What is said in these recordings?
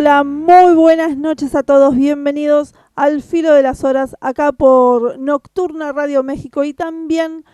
Hola, muy buenas noches a todos, bienvenidos al filo de las horas acá por Nocturna Radio México y también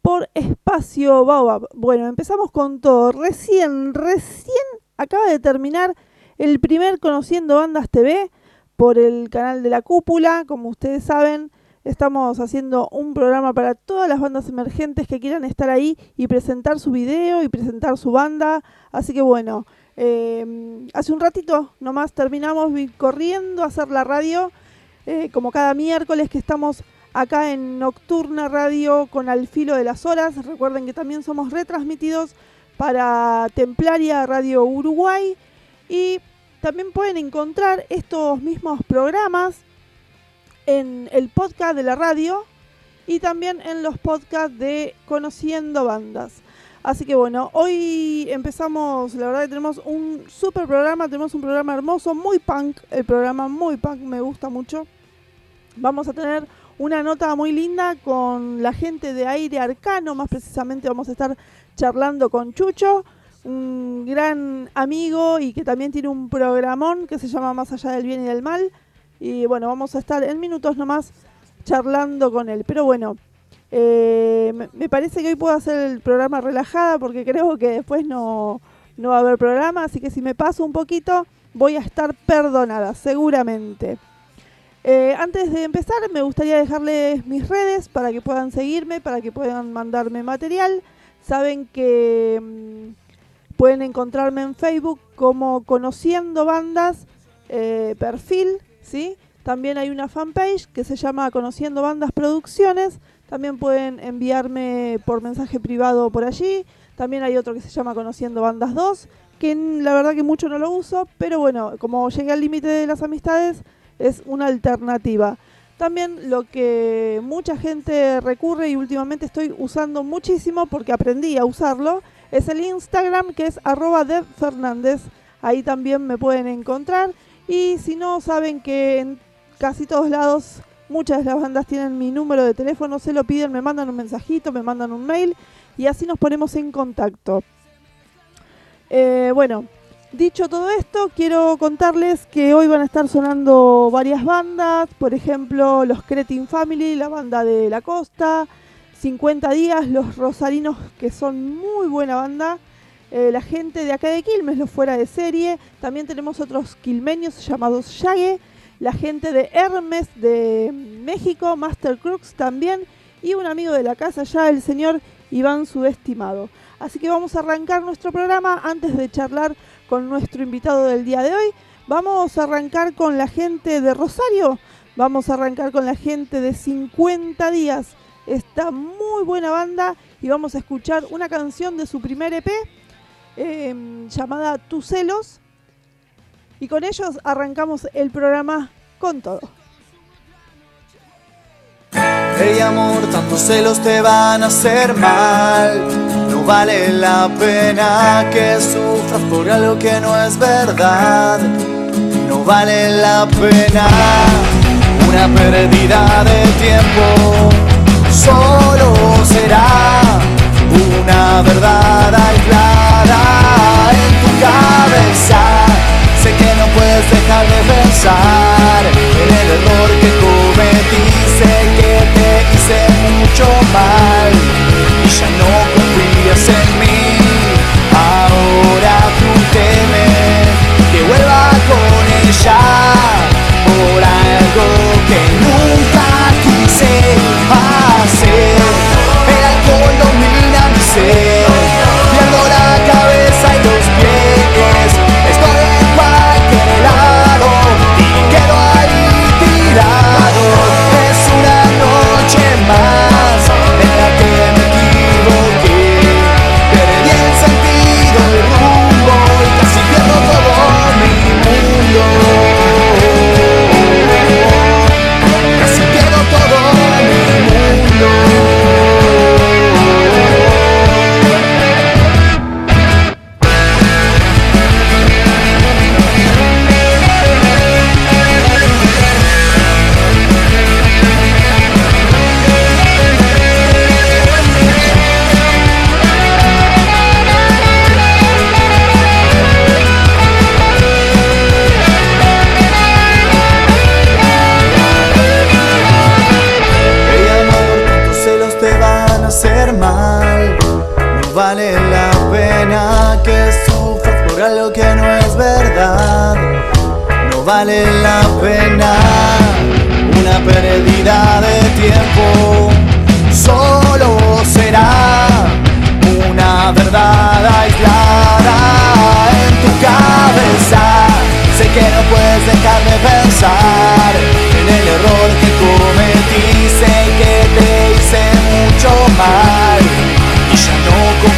por Espacio Baobab. Bueno, empezamos con todo. Recién, recién acaba de terminar el primer Conociendo Bandas TV por el canal de la Cúpula. Como ustedes saben, estamos haciendo un programa para todas las bandas emergentes que quieran estar ahí y presentar su video y presentar su banda. Así que bueno, eh, hace un ratito nomás terminamos corriendo a hacer la radio, eh, como cada miércoles que estamos acá en Nocturna Radio con Al Filo de las Horas. Recuerden que también somos retransmitidos para Templaria Radio Uruguay y también pueden encontrar estos mismos programas en el podcast de la radio y también en los podcasts de Conociendo Bandas. Así que bueno, hoy empezamos, la verdad que tenemos un super programa, tenemos un programa hermoso, muy punk, el programa muy punk, me gusta mucho. Vamos a tener una nota muy linda con la gente de Aire Arcano, más precisamente vamos a estar charlando con Chucho, un gran amigo y que también tiene un programón que se llama Más allá del bien y del mal. Y bueno, vamos a estar en minutos nomás charlando con él. Pero bueno, eh, me, parece que hoy puedo hacer el programa relajada porque creo que después no, no va a haber programa, así que si me paso un poquito voy a estar perdonada, seguramente. Eh, antes de empezar me gustaría dejarles mis redes para que puedan seguirme, para que puedan mandarme material. Saben que mm, pueden encontrarme en Facebook como Conociendo Bandas, eh, perfil, ¿sí? También hay una fanpage que se llama Conociendo Bandas Producciones también pueden enviarme por mensaje privado por allí. También hay otro que se llama Conociendo Bandas 2, que la verdad que mucho no lo uso, pero bueno, como llegué al límite de las amistades, es una alternativa. También lo que mucha gente recurre y últimamente estoy usando muchísimo porque aprendí a usarlo, es el Instagram que es arroba ahí también me pueden encontrar. Y si no, saben que en casi todos lados muchas de las bandas tienen mi número de teléfono, se lo piden, me mandan un mensajito, me mandan un mail y así nos ponemos en contacto. Eh, bueno, dicho todo esto, quiero contarles que hoy van a estar sonando varias bandas, por ejemplo, los Cretin Family, la banda de la costa, 50 días, los Rosarinos, que son muy buena banda, eh, la gente de acá de Quilmes, los fuera de serie, también tenemos otros quilmeños llamados Yague, la gente de Hermes de México, Master Crooks también, y un amigo de la casa ya, el señor Iván Subestimado. Así que vamos a arrancar nuestro programa antes de charlar con nuestro invitado del día de hoy. Vamos a arrancar con la gente de Rosario, vamos a arrancar con la gente de 50 días, esta muy buena banda, y vamos a escuchar una canción de su primer EP em, llamada Tus celos. Y con ellos arrancamos el programa con todo. Hey amor, tantos celos te van a hacer mal. No vale la pena que sufras por algo que no es verdad. No vale la pena una pérdida de tiempo. Solo será una verdad aislada en tu cabeza. Que no puedes dejar de pensar en el error que cometí. Sé que te hice mucho mal y ya no confías en mí. Ahora tú temes que vuelva con ella por algo que nunca quise hacer. El alcohol domina mi ser.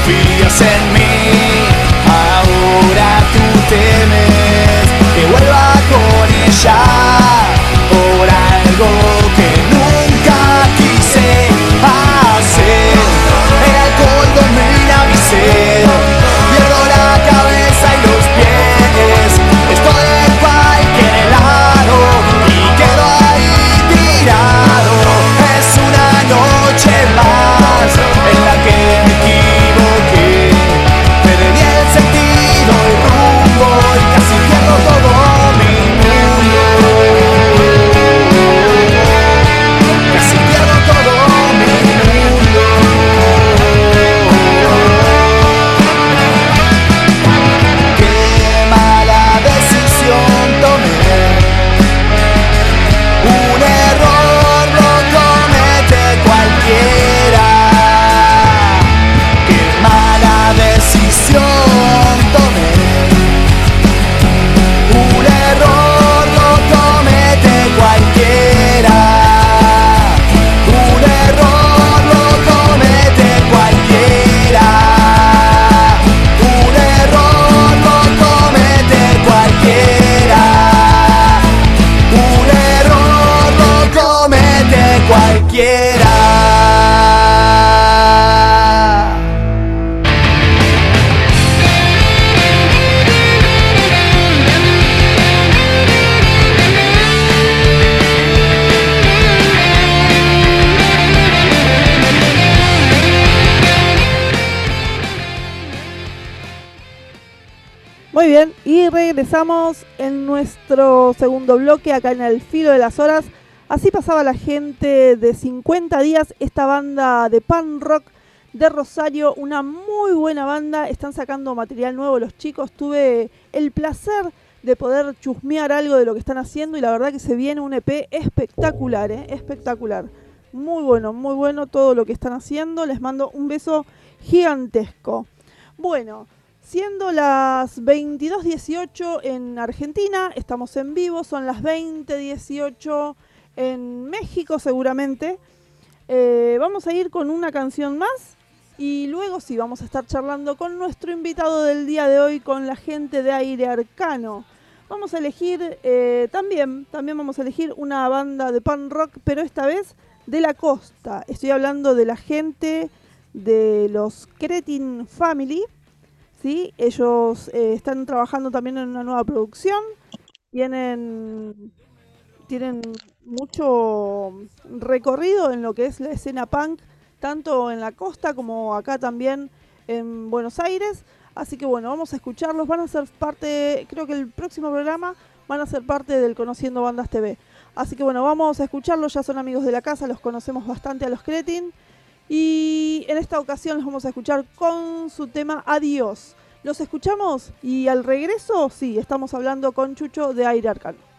No confías en regresamos en nuestro segundo bloque acá en el filo de las horas. Así pasaba la gente de 50 días, esta banda de pan rock de Rosario, una muy buena banda, están sacando material nuevo los chicos, tuve el placer de poder chusmear algo de lo que están haciendo y la verdad que se viene un EP espectacular, ¿eh? espectacular. Muy bueno, muy bueno todo lo que están haciendo, les mando un beso gigantesco. Bueno, Siendo las 22.18 en Argentina, estamos en vivo, son las 20.18 en México seguramente. Eh, vamos a ir con una canción más y luego sí, vamos a estar charlando con nuestro invitado del día de hoy, con la gente de Aire Arcano. Vamos a elegir eh, también, también vamos a elegir una banda de pan rock, pero esta vez de la costa. Estoy hablando de la gente de los Cretin Family ¿sí? Ellos eh, están trabajando también en una nueva producción, tienen, tienen mucho recorrido en lo que es la escena punk, tanto en la costa como acá también en Buenos Aires. Así que bueno, vamos a escucharlos, van a ser parte, creo que el próximo programa van a ser parte del Conociendo Bandas TV. Así que bueno, vamos a escucharlos, ya son amigos de la casa, los conocemos bastante a los Cretin. Y en esta ocasión los vamos a escuchar con su tema Adiós. Los escuchamos y al regreso, sí, estamos hablando con Chucho de Aire Arcano.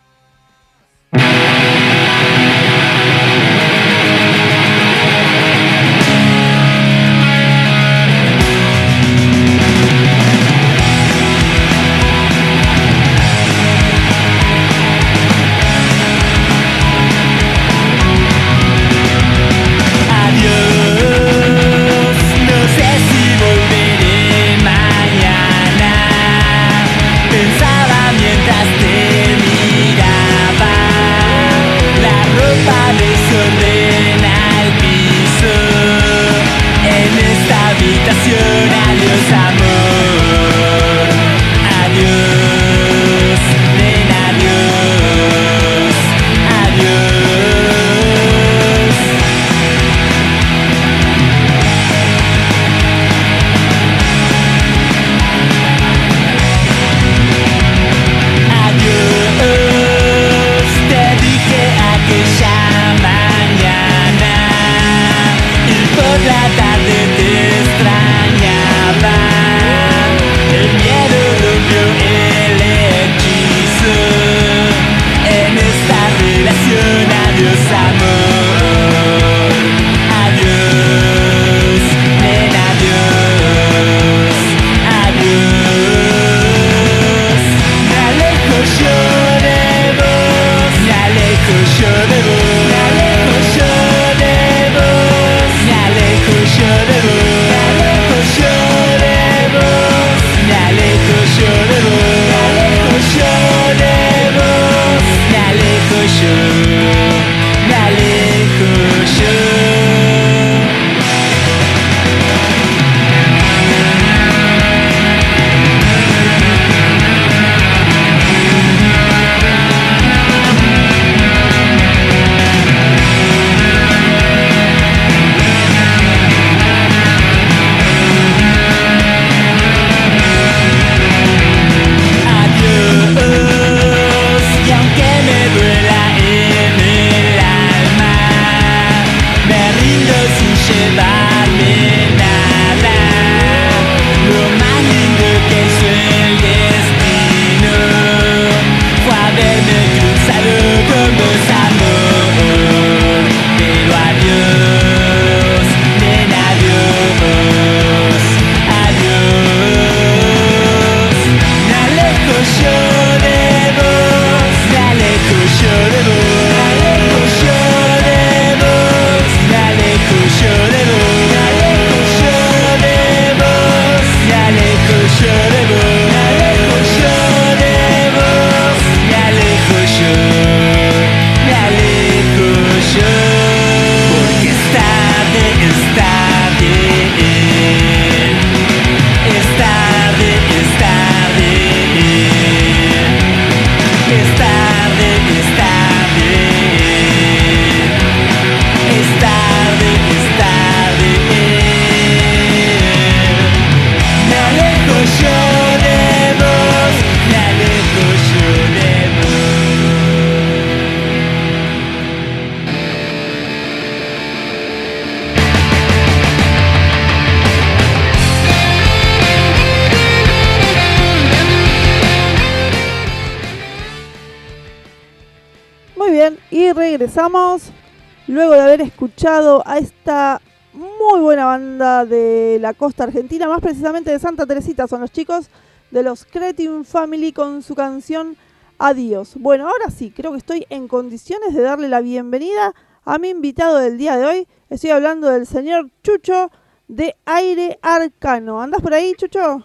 Escuchado a esta muy buena banda de la costa argentina, más precisamente de Santa Teresita, son los chicos de los Cretin Family con su canción Adiós. Bueno, ahora sí, creo que estoy en condiciones de darle la bienvenida a mi invitado del día de hoy. Estoy hablando del señor Chucho de Aire Arcano. ¿Andas por ahí, Chucho?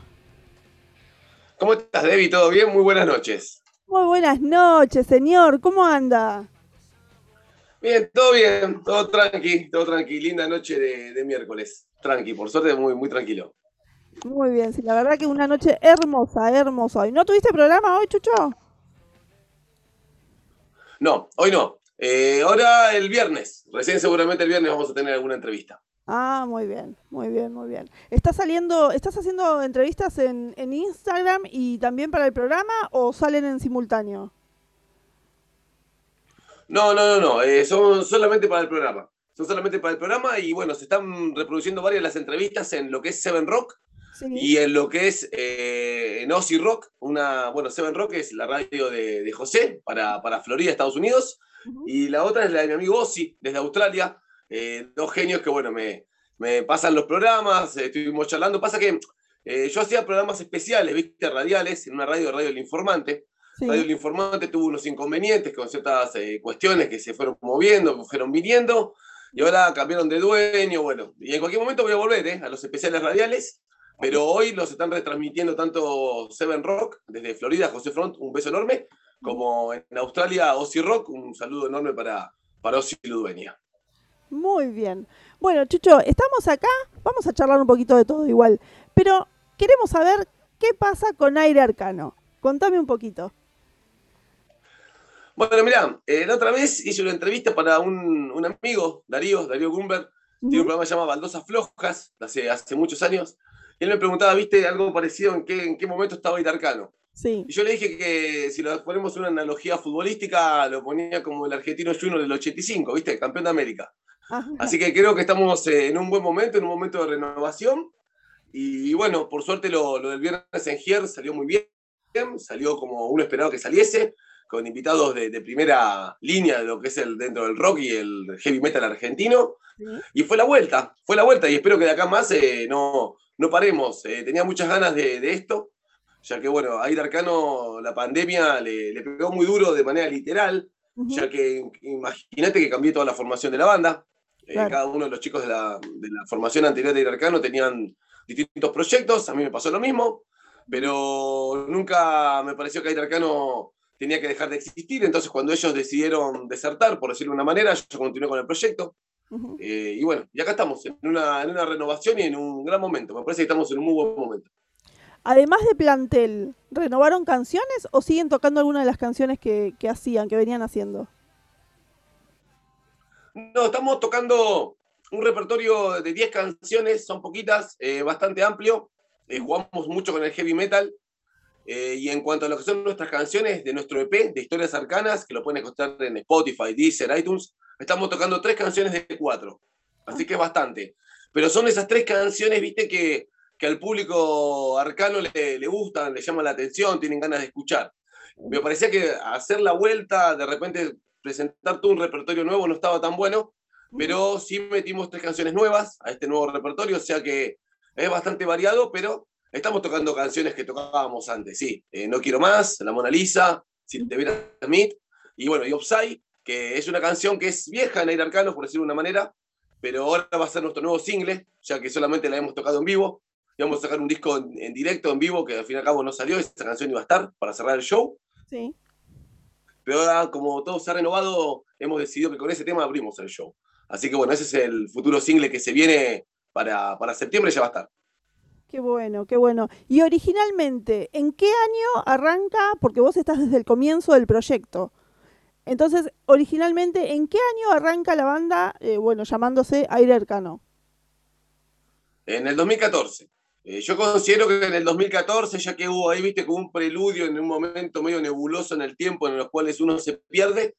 ¿Cómo estás, Debbie? ¿Todo bien? Muy buenas noches. Muy buenas noches, señor. ¿Cómo anda? Bien, todo bien, todo tranqui, todo tranqui. Linda noche de, miércoles. Tranqui, por suerte muy, muy tranquilo. Muy bien, sí, la verdad que una noche hermosa, hermosa. ¿Y no tuviste programa hoy, Chucho? No, hoy no. Eh, ahora el viernes, recién seguramente el viernes vamos a tener alguna entrevista. Ah, muy bien, muy bien, muy bien. ¿Estás saliendo, estás haciendo entrevistas en, Instagram y también para el programa o salen en simultáneo? No, no, no, no, eh, son solamente para el programa. Son solamente para el programa y bueno, se están reproduciendo varias las entrevistas en lo que es Seven Rock y en lo que es eh, en Ozzy Rock. Una, bueno, Seven Rock es la radio de, José para, para, Florida, Estados Unidos. Y la otra es la de mi amigo Ozzy, desde Australia eh, dos genios que, bueno, me, pasan los programas, estuvimos charlando. Pasa que eh, yo hacía programas especiales, viste, radiales, en una radio, Radio El Informante. Radio El Informante tuvo unos inconvenientes con ciertas cuestiones que se fueron moviendo, fueron viniendo, y ahora cambiaron de dueño, bueno, y en cualquier momento voy a volver a los especiales radiales, pero hoy los están retransmitiendo tanto Seven Rock, desde Florida, José Front, un beso enorme, como en Australia, Ozzy Rock, un saludo enorme para, para Ozzy Ludueña. Muy bien. Bueno, Chucho, estamos acá, vamos a charlar un poquito de todo igual, pero queremos saber qué pasa con Aire Arcano. Contame un poquito. Bueno, mirá, eh, la otra vez hice una entrevista para un, amigo, Darío, Darío Gumber, tiene un programa llamado Baldosas Flojas, hace, hace muchos años, y él me preguntaba, ¿viste algo parecido? ¿En qué, en qué momento estaba Aire Arcano? Sí. Y yo le dije que si lo ponemos una analogía futbolística, lo ponía como el argentino Junior del 85, ¿viste? Campeón de América. Así que creo que estamos eh, en un buen momento, en un momento de renovación. Y bueno, por suerte lo, del viernes en Gier salió muy bien, salió como uno esperado que saliese, con invitados de, primera línea de lo que es el dentro del rock y el heavy metal argentino. Y fue la vuelta, fue la vuelta y espero que de acá más eh, no, no paremos. Eh, tenía muchas ganas de, esto, ya que bueno, a Arcano la pandemia le, le, pegó muy duro de manera literal, ya que imagínate que cambié toda la formación de la banda. Eh, cada uno de los chicos de la, formación anterior de Irarcano tenían distintos proyectos, a mí me pasó lo mismo, pero nunca me pareció que Irarcano tenía que dejar de existir, entonces cuando ellos decidieron desertar, por decirlo de una manera, yo continué con el proyecto. Eh, y bueno, y acá estamos, en una, renovación y en un gran momento. Me parece que estamos en un muy buen momento. Además de plantel, ¿renovaron canciones o siguen tocando algunas de las canciones que hacían, que venían haciendo? No, estamos tocando un repertorio de 10 canciones, son poquitas, eh, bastante amplio. Eh, jugamos mucho con el heavy metal. Eh, y en cuanto a lo que son nuestras canciones de nuestro EP de historias arcanas, que lo pueden encontrar en Spotify, Deezer, iTunes, estamos tocando tres canciones de cuatro. Así que es bastante. Pero son esas tres canciones, viste, que, que al público arcano le, le gustan, le llaman la atención, tienen ganas de escuchar. Me parecía que hacer la vuelta, de repente presentar todo un repertorio nuevo no estaba tan bueno, pero sí metimos tres canciones nuevas a este nuevo repertorio, o sea que es bastante variado, pero estamos tocando canciones que tocábamos antes, sí. Eh, no Quiero Más, La Mona Lisa, Si te viera Smith, y bueno, y Upside, que es una canción que es vieja en aire arcano, por decirlo de una manera, pero ahora va a ser nuestro nuevo single, ya que solamente la hemos tocado en vivo. Y vamos a sacar un disco en, en directo, en vivo, que al fin y al cabo no salió, esa canción iba a estar para cerrar el show. Sí pero ahora como todo se ha renovado, hemos decidido que con ese tema abrimos el show. Así que bueno, ese es el futuro single que se viene para, para septiembre, ya va a estar. Qué bueno, qué bueno. Y originalmente, ¿en qué año arranca? Porque vos estás desde el comienzo del proyecto. Entonces, originalmente, ¿en qué año arranca la banda, eh, bueno, llamándose Aire Arcano? En el 2014. Eh, yo considero que en el 2014, ya que hubo ahí, viste, como un preludio en un momento medio nebuloso en el tiempo en los cuales uno se pierde,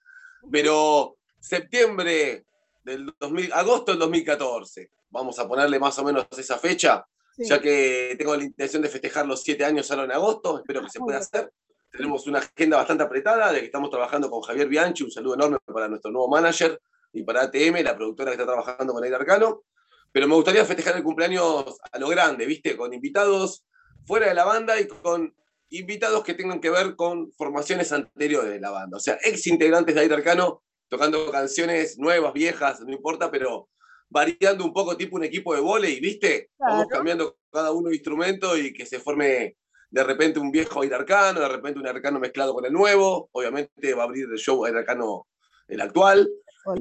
pero septiembre del 2000, agosto del 2014, vamos a ponerle más o menos esa fecha, ya que tengo la intención de festejar los siete años ahora en agosto, espero que se pueda hacer. tenemos una agenda bastante apretada, de que estamos trabajando con Javier Bianchi, un saludo enorme para nuestro nuevo manager, y para ATM, la productora que está trabajando con Aire Arcano. Pero me gustaría festejar el cumpleaños a lo grande, ¿viste? Con invitados fuera de la banda y con invitados que tengan que ver con formaciones anteriores de la banda. O sea, ex integrantes de Aire Arcano tocando canciones nuevas, viejas, no importa, pero variando un poco tipo un equipo de volei, ¿viste? Vamos cambiando cada uno instrumento y que se forme de repente un viejo Aire Arcano, de repente un Arcano mezclado con el nuevo. Obviamente va a abrir el show Aire Arcano el actual.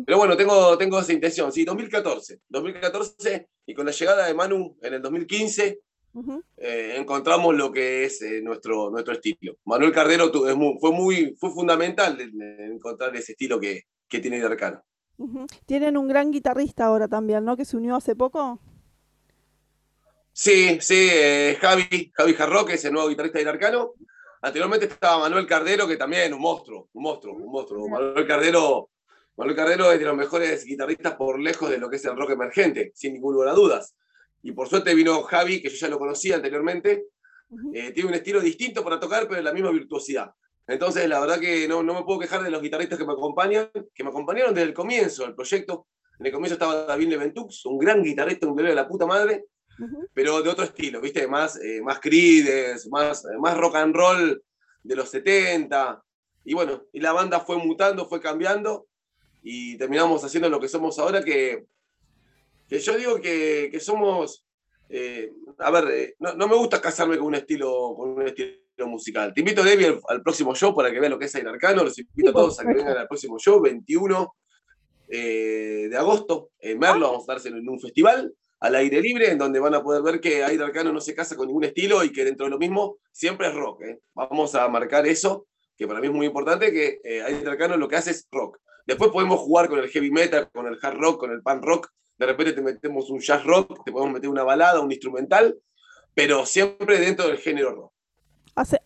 Pero bueno, tengo, tengo esa intención. Sí, 2014. 2014 y con la llegada de Manu en el 2015 eh, encontramos lo que es eh, nuestro, nuestro estilo. Manuel Cardero fue, muy, fue fundamental en, encontrar ese estilo que, que tiene de Arcano. Tienen un gran guitarrista ahora también, ¿no? Que se unió hace poco. Sí, sí, eh, Javi, Javi Jarro, que es el nuevo guitarrista de Arcano. Anteriormente estaba Manuel Cardero, que también un monstruo, un monstruo, un monstruo. Manuel Cardero Manuel Cardero es de los mejores guitarristas por lejos de lo que es el rock emergente, sin ninguna duda. Y por suerte vino Javi, que yo ya lo conocía anteriormente. Eh, tiene un estilo distinto para tocar, pero la misma virtuosidad. Entonces, la verdad que no, no, me puedo quejar de los guitarristas que me acompañan, que me acompañaron desde el comienzo del proyecto. En el comienzo estaba David Leventux, un gran guitarrista, un bebé de la puta madre, pero de otro estilo, ¿viste? Más, eh, más Creedence, más, más rock and roll de los 70. Y bueno, y la banda fue mutando, fue cambiando, y terminamos haciendo lo que somos ahora, que, que yo digo que, que somos, eh, a ver, eh, no, no, me gusta casarme con un estilo, con un estilo musical. Te invito, Debbie, al, próximo show para que vean lo que es Aire Arcano. Los invito a todos a que vengan al próximo show, 21 eh, de agosto, en Merlo, ah. vamos a estar en un festival al aire libre, en donde van a poder ver que Aire Arcano no se casa con ningún estilo y que dentro de lo mismo siempre es rock. Vamos a marcar eso, que para mí es muy importante, que Aire Arcano lo que hace es rock. Después podemos jugar con el heavy metal, con el hard rock, con el punk rock. De repente te metemos un jazz rock, te podemos meter una balada, un instrumental, pero siempre dentro del género rock.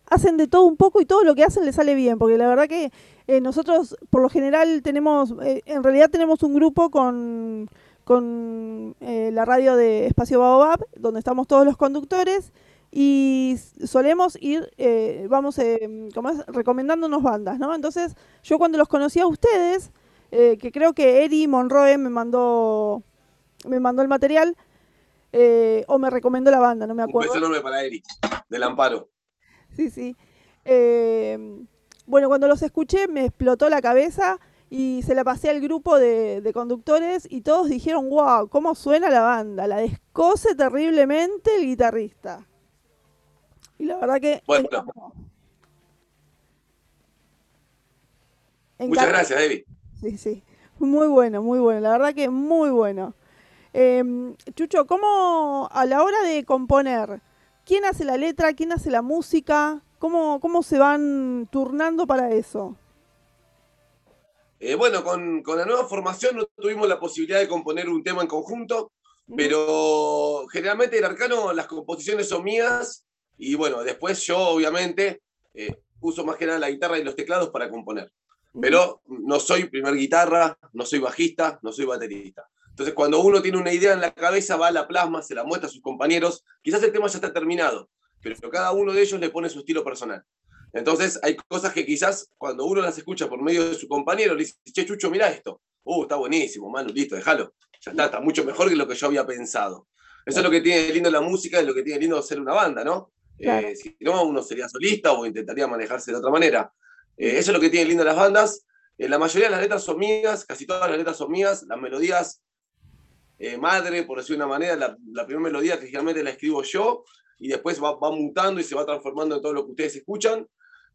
Hacen de todo un poco y todo lo que hacen les sale bien, porque la verdad que eh, nosotros por lo general tenemos, eh, en realidad tenemos un grupo con, con eh, la radio de Espacio Baobab, donde estamos todos los conductores y solemos ir, eh, vamos, como es, recomendándonos bandas, ¿no? Entonces, yo cuando los conocí a ustedes, que creo que Eri Monroe me mandó, me mandó el material, eh, o me recomendó la banda, no me acuerdo. Un beso enorme para Eri, del Amparo. Sí, sí. bueno, cuando los escuché me explotó la cabeza y se la pasé al grupo de, de, conductores y todos dijeron, wow, ¿cómo suena la banda? La descose terriblemente el guitarrista. Y la verdad que... Bueno. Muchas gracias, Evi. Sí, sí. Muy bueno, muy bueno. La verdad que muy bueno. Eh, Chucho, ¿cómo a la hora de componer, quién hace la letra, quién hace la música? ¿Cómo, cómo se van turnando para eso? Eh, bueno, con, con, la nueva formación no tuvimos la posibilidad de componer un tema en conjunto, pero generalmente en Arcano las composiciones son mías y bueno, después yo obviamente eh, uso más que nada la guitarra y los teclados para componer. Pero no soy primer guitarra, no soy bajista, no soy baterista. Entonces cuando uno tiene una idea en la cabeza, va a la plasma, se la muestra a sus compañeros, quizás el tema ya está terminado, pero cada uno de ellos le pone su estilo personal. Entonces hay cosas que quizás cuando uno las escucha por medio de su compañero, le dice, che, Chucho, mira esto. Uh, está buenísimo, Manu, listo, déjalo. Ya está, está mucho mejor que lo que yo había pensado. Eso es lo que tiene lindo la música, es lo que tiene lindo ser una banda, ¿no? Eh, si no, uno sería solista o intentaría manejarse de otra manera. Eh, eso es lo que tiene lindo las bandas. Eh, la mayoría de las letras son mías, casi todas las letras son mías. Las melodías, madre, por decir una manera, la, primera melodía que generalmente la escribo yo y después va, va, mutando y se va transformando en todo lo que ustedes escuchan.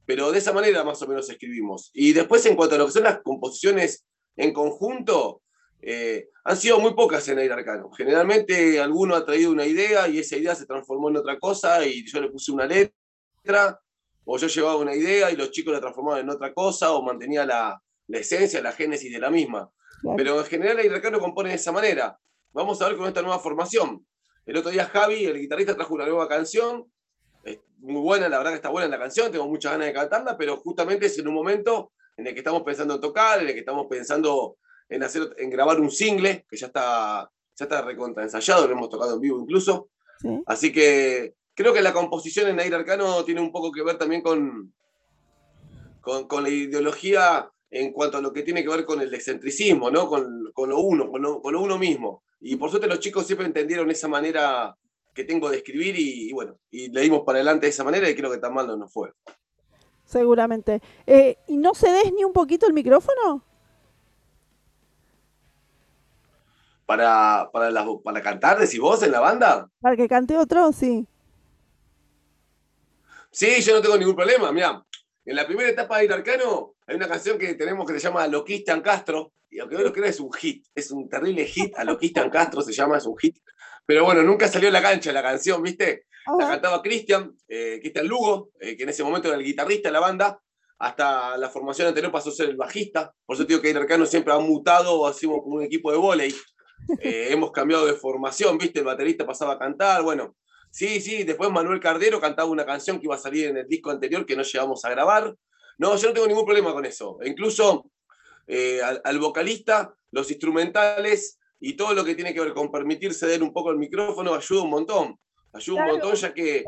Pero de esa manera más o menos escribimos. Y después, en cuanto a lo que son las composiciones en conjunto, eh, han sido muy pocas en Aire Arcano. Generalmente alguno ha traído una idea y esa idea se transformó en otra cosa y yo le puse una letra, o yo llevaba una idea y los chicos la transformaban en otra cosa, o mantenía la, la esencia, la génesis de la misma. Pero en general Aire Arcano compone de esa manera. Vamos a ver con esta nueva formación. El otro día Javi, el guitarrista, trajo una nueva canción. Es muy buena, la verdad que está buena la canción, tengo muchas ganas de cantarla, pero justamente es en un momento en el que estamos pensando en tocar, en el que estamos pensando en, hacer, en grabar un single, que ya está, ya está recontra ensayado, lo hemos tocado en vivo incluso. Así que creo que la composición en Aire Arcano tiene un poco que ver también con, con, la ideología en cuanto a lo que tiene que ver con el excentricismo, ¿no? con, lo uno, con lo, uno mismo. Y por suerte los chicos siempre entendieron esa manera que tengo de escribir y, bueno, y le dimos para adelante de esa manera y creo que tan mal no nos fue. Seguramente. Eh, ¿Y no se des ni un poquito el micrófono? Para, para, para cantar, decís vos, en la banda. Para que cante otro, sí. Sí, yo no tengo ningún problema. Mira, en la primera etapa de Arcano hay una canción que tenemos que se llama Lo Castro, y aunque no lo creas es un hit, es un terrible hit, a Lo Castro se llama, es un hit. Pero bueno, nunca salió a la cancha la canción, ¿viste? La cantaba Cristian, eh, Cristian Lugo, eh, que en ese momento era el guitarrista de la banda, hasta la formación anterior pasó a ser el bajista. Por eso digo que Arcano siempre ha mutado, hacemos como un equipo de volei. Eh, hemos cambiado de formación, ¿viste? El baterista pasaba a cantar, bueno, Sí, sí, después Manuel Cardero cantaba una canción que iba a salir en el disco anterior que no llegamos a grabar. No, yo no tengo ningún problema con eso. incluso eh, al, vocalista, los instrumentales y todo lo que tiene que ver con permitir ceder un poco el micrófono ayuda un montón. Ayuda un montón ya que,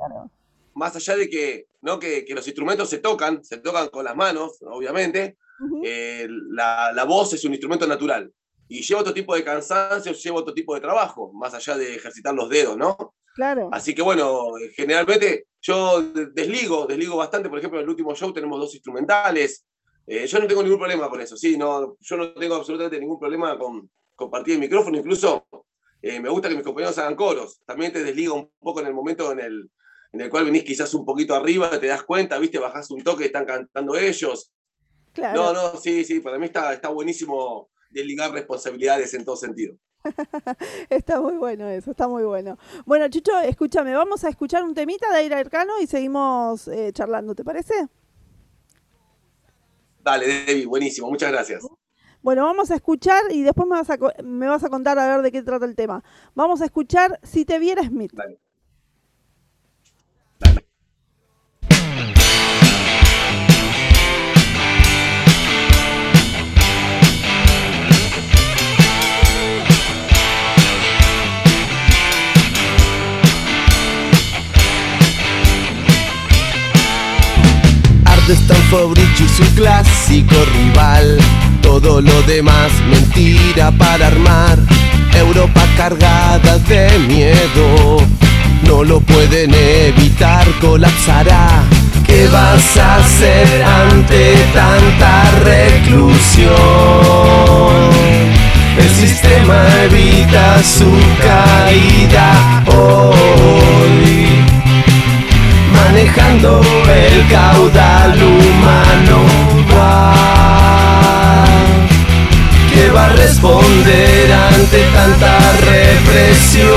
más allá de que, ¿no? Que, los instrumentos se tocan, se tocan con las manos, obviamente, eh, la, la voz es un instrumento natural. Y lleva otro tipo de cansancio, lleva otro tipo de trabajo, más allá de ejercitar los dedos, ¿no? Claro. Así que bueno, generalmente yo desligo, desligo bastante. Por ejemplo, en el último show tenemos dos instrumentales. Eh, yo no tengo ningún problema con eso, sí, no, yo no tengo absolutamente ningún problema con compartir el micrófono. Incluso eh, me gusta que mis compañeros hagan coros. También te desliga un poco en el momento en el, en el cual venís quizás un poquito arriba, te das cuenta, viste, bajás un toque, están cantando ellos. Claro. No, no, sí, sí, para mí está, está buenísimo desligar responsabilidades en todo sentido. está muy bueno eso, está muy bueno. Bueno, Chucho, escúchame, vamos a escuchar un temita de Aire Arcano y seguimos eh, charlando, ¿te parece? Dale, Debbie, buenísimo, muchas gracias. Bueno, vamos a escuchar y después me vas a, me vas a contar a ver de qué trata el tema. Vamos a escuchar Si te viera Smith. Dale. Stanford y su clásico rival. Todo lo demás mentira para armar. Europa cargada de miedo. No lo pueden evitar, colapsará. ¿Qué vas a hacer ante tanta reclusión? El sistema evita su caída hoy manejando el caudal humano. Va que va a responder ante tanta represión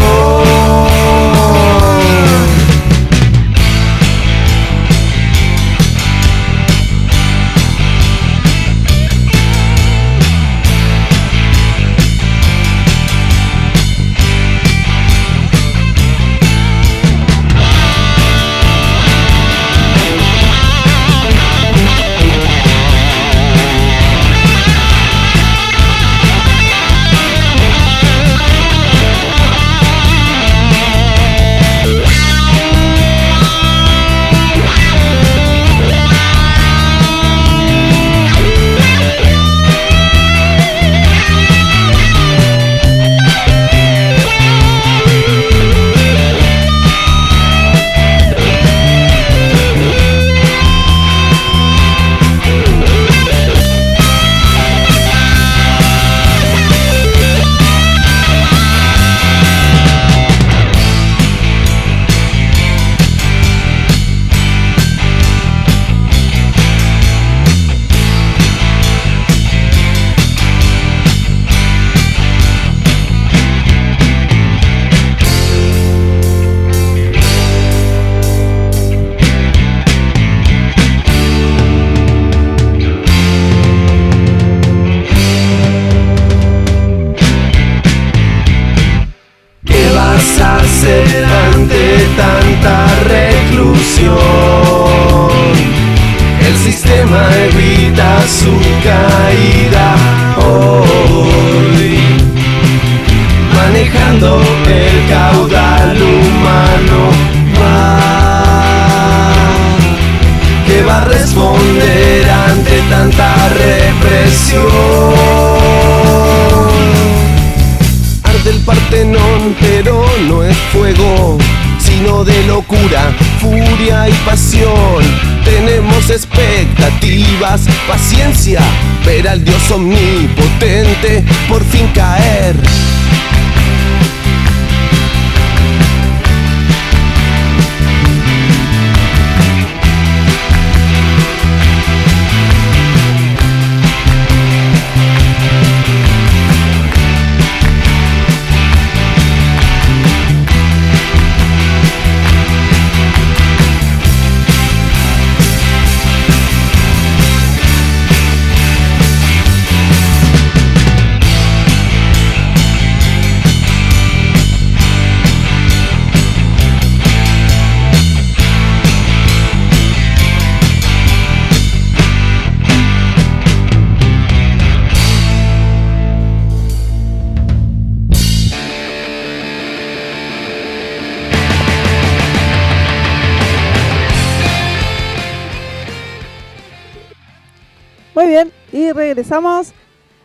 regresamos.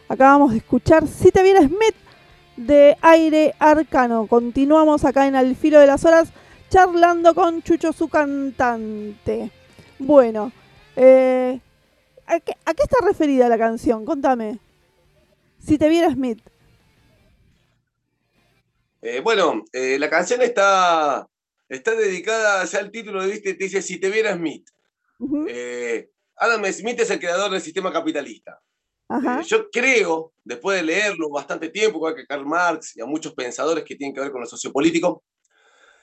Acabamos de escuchar Si te viene Smith de Aire Arcano. Continuamos acá en Al Filo de las Horas charlando con Chucho, su cantante. Bueno, eh, ¿a, qué, está referida la canción? Contame. Si te viera Smith. Eh, bueno, eh, la canción está, está dedicada, ya el título ¿viste? te dice Si te viera Smith. Adam Smith es el creador del sistema capitalista. Eh, yo creo, después de leerlo bastante tiempo, igual que Karl Marx y a muchos pensadores que tienen que ver con lo sociopolítico,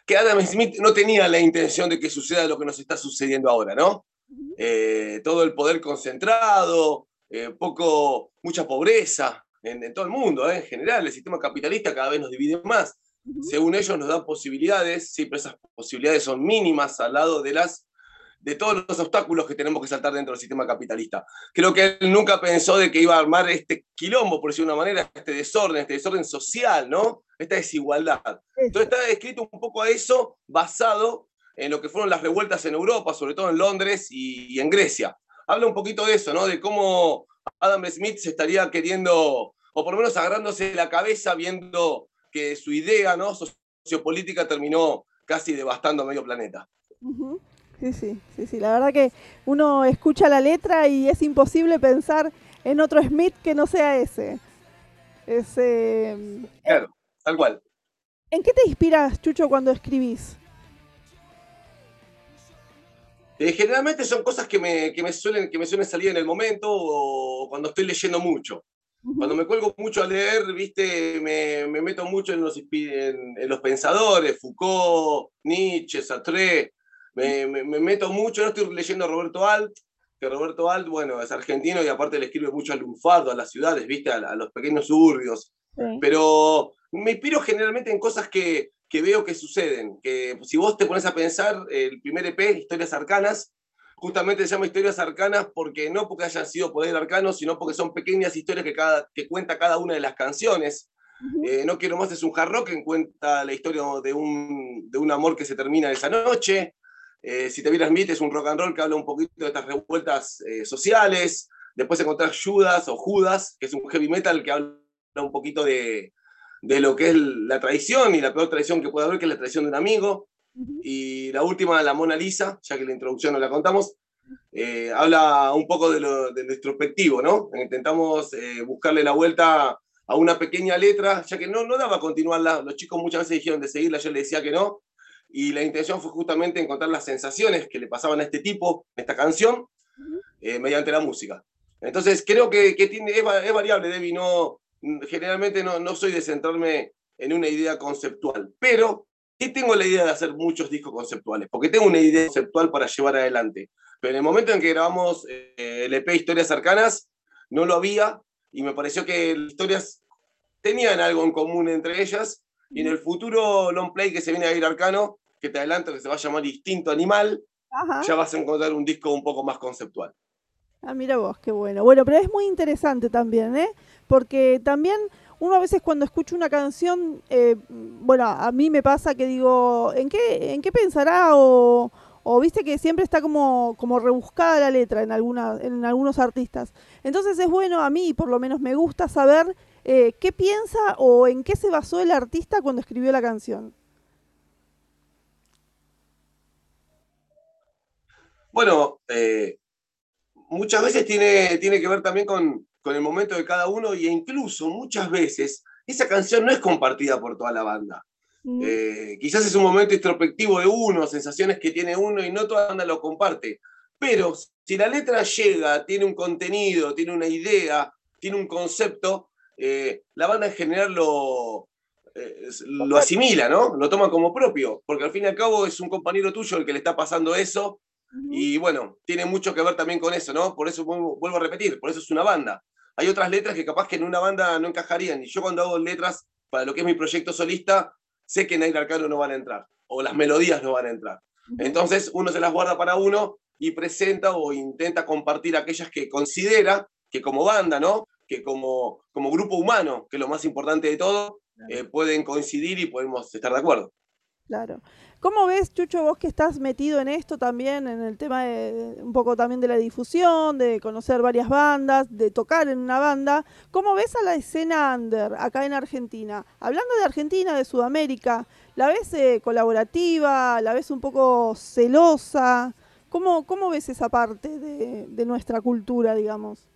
que Adam Smith no tenía la intención de que suceda lo que nos está sucediendo ahora, ¿no? Eh, todo el poder concentrado, eh, poco, mucha pobreza en, todo el mundo, en general, el sistema capitalista cada vez nos divide más. Según ellos nos dan posibilidades, sí, pero esas posibilidades son mínimas al lado de las de todos los obstáculos que tenemos que saltar dentro del sistema capitalista. Creo que él nunca pensó de que iba a armar este quilombo, por decirlo de una manera, este desorden, este desorden social, ¿no? Esta desigualdad. Entonces está escrito un poco a eso basado en lo que fueron las revueltas en Europa, sobre todo en Londres y, en Grecia. Habla un poquito de eso, ¿no? De cómo Adam Smith se estaría queriendo, o por lo menos agarrándose la cabeza viendo que su idea, ¿no? Sociopolítica terminó casi devastando a medio planeta. Sí, sí, sí, sí. La verdad que uno escucha la letra y es imposible pensar en otro Smith que no sea ese. ese claro, tal cual. ¿En qué te inspiras, Chucho, cuando escribís? Eh, generalmente son cosas que me, que me, suelen, que me suelen salir en el momento o cuando estoy leyendo mucho. Cuando me cuelgo mucho a leer, viste, me, me meto mucho en los, en, en los pensadores, Foucault, Nietzsche, Sartre, me, meto mucho, no estoy leyendo a Roberto Alt, que Roberto Alt, bueno, es argentino y aparte le escribe mucho al lunfardo, a las ciudades, ¿viste? A, los pequeños suburbios. Pero me inspiro generalmente en cosas que, que, veo que suceden. Que si vos te pones a pensar, el primer EP, Historias Arcanas, justamente se llama Historias Arcanas porque no porque hayan sido poder arcanos, sino porque son pequeñas historias que, cada, que cuenta cada una de las canciones. Eh, no quiero más es un hard rock que cuenta la historia de un, de un amor que se termina esa noche. Eh, si te vieras Smith es un rock and roll que habla un poquito de estas revueltas eh, sociales. Después encontrás Judas o Judas, que es un heavy metal que habla un poquito de, de lo que es la traición y la peor traición que puede haber, que es la traición de un amigo. Y la última, la Mona Lisa, ya que la introducción no la contamos, eh, habla un poco de lo, de introspectivo, ¿no? Intentamos buscarle la vuelta a una pequeña letra, ya que no, no daba a continuarla. Los chicos muchas veces dijeron de seguirla, yo les decía que no, y la intención fue justamente encontrar las sensaciones que le pasaban a este tipo, esta canción, eh, mediante la música. Entonces creo que, que tiene, es, variable, Debbie, no, generalmente no, no soy de centrarme en una idea conceptual, pero sí tengo la idea de hacer muchos discos conceptuales, porque tengo una idea conceptual para llevar adelante. Pero en el momento en que grabamos eh, el EP Historias Arcanas, no lo había y me pareció que las historias tenían algo en común entre ellas y en el futuro long play que se viene a ir arcano, que te adelanto que se va a llamar Instinto Animal, ya vas a encontrar un disco un poco más conceptual. Ah, mira vos, qué bueno. Bueno, pero es muy interesante también, ¿eh? Porque también uno a veces cuando escucha una canción, eh, bueno, a mí me pasa que digo, ¿en qué, en qué pensará o, o viste que siempre está como, como rebuscada la letra en, alguna, en algunos artistas. Entonces es bueno, a mí por lo menos me gusta saber eh, qué piensa o en qué se basó el artista cuando escribió la canción. Bueno, eh, muchas veces tiene, tiene que ver también con, con el momento de cada uno y incluso muchas veces esa canción no es compartida por toda la banda. Mm. Eh, quizás es un momento introspectivo de uno, sensaciones que tiene uno y no toda la banda lo comparte. Pero si la letra llega, tiene un contenido, tiene una idea, tiene un concepto, eh, la banda en general lo, eh, lo asimila, ¿no? Lo toma como propio, porque al fin y al cabo es un compañero tuyo el que le está pasando eso. Y bueno, tiene mucho que ver también con eso, ¿no? Por eso vuelvo a repetir, por eso es una banda hay otras letras que capaz que en una banda no encajarían. Y yo cuando hago letras para lo que es mi proyecto solista, sé que en Aire Arcano no van a entrar, o las melodías no van a entrar. Entonces uno se las guarda para uno y presenta o intenta compartir aquellas que considera que como banda, ¿no? Que como, como grupo humano, que es lo más importante de todo, eh, pueden coincidir y podemos estar de acuerdo. Claro. ¿Cómo ves, Chucho, vos que estás metido en esto también, en el tema de, un poco también de la difusión, de conocer varias bandas, de tocar en una banda? ¿Cómo ves a la escena under acá en Argentina? Hablando de Argentina, de Sudamérica, ¿la ves eh, colaborativa? ¿La ves un poco celosa? ¿Cómo, cómo ves esa parte de, nuestra cultura, digamos?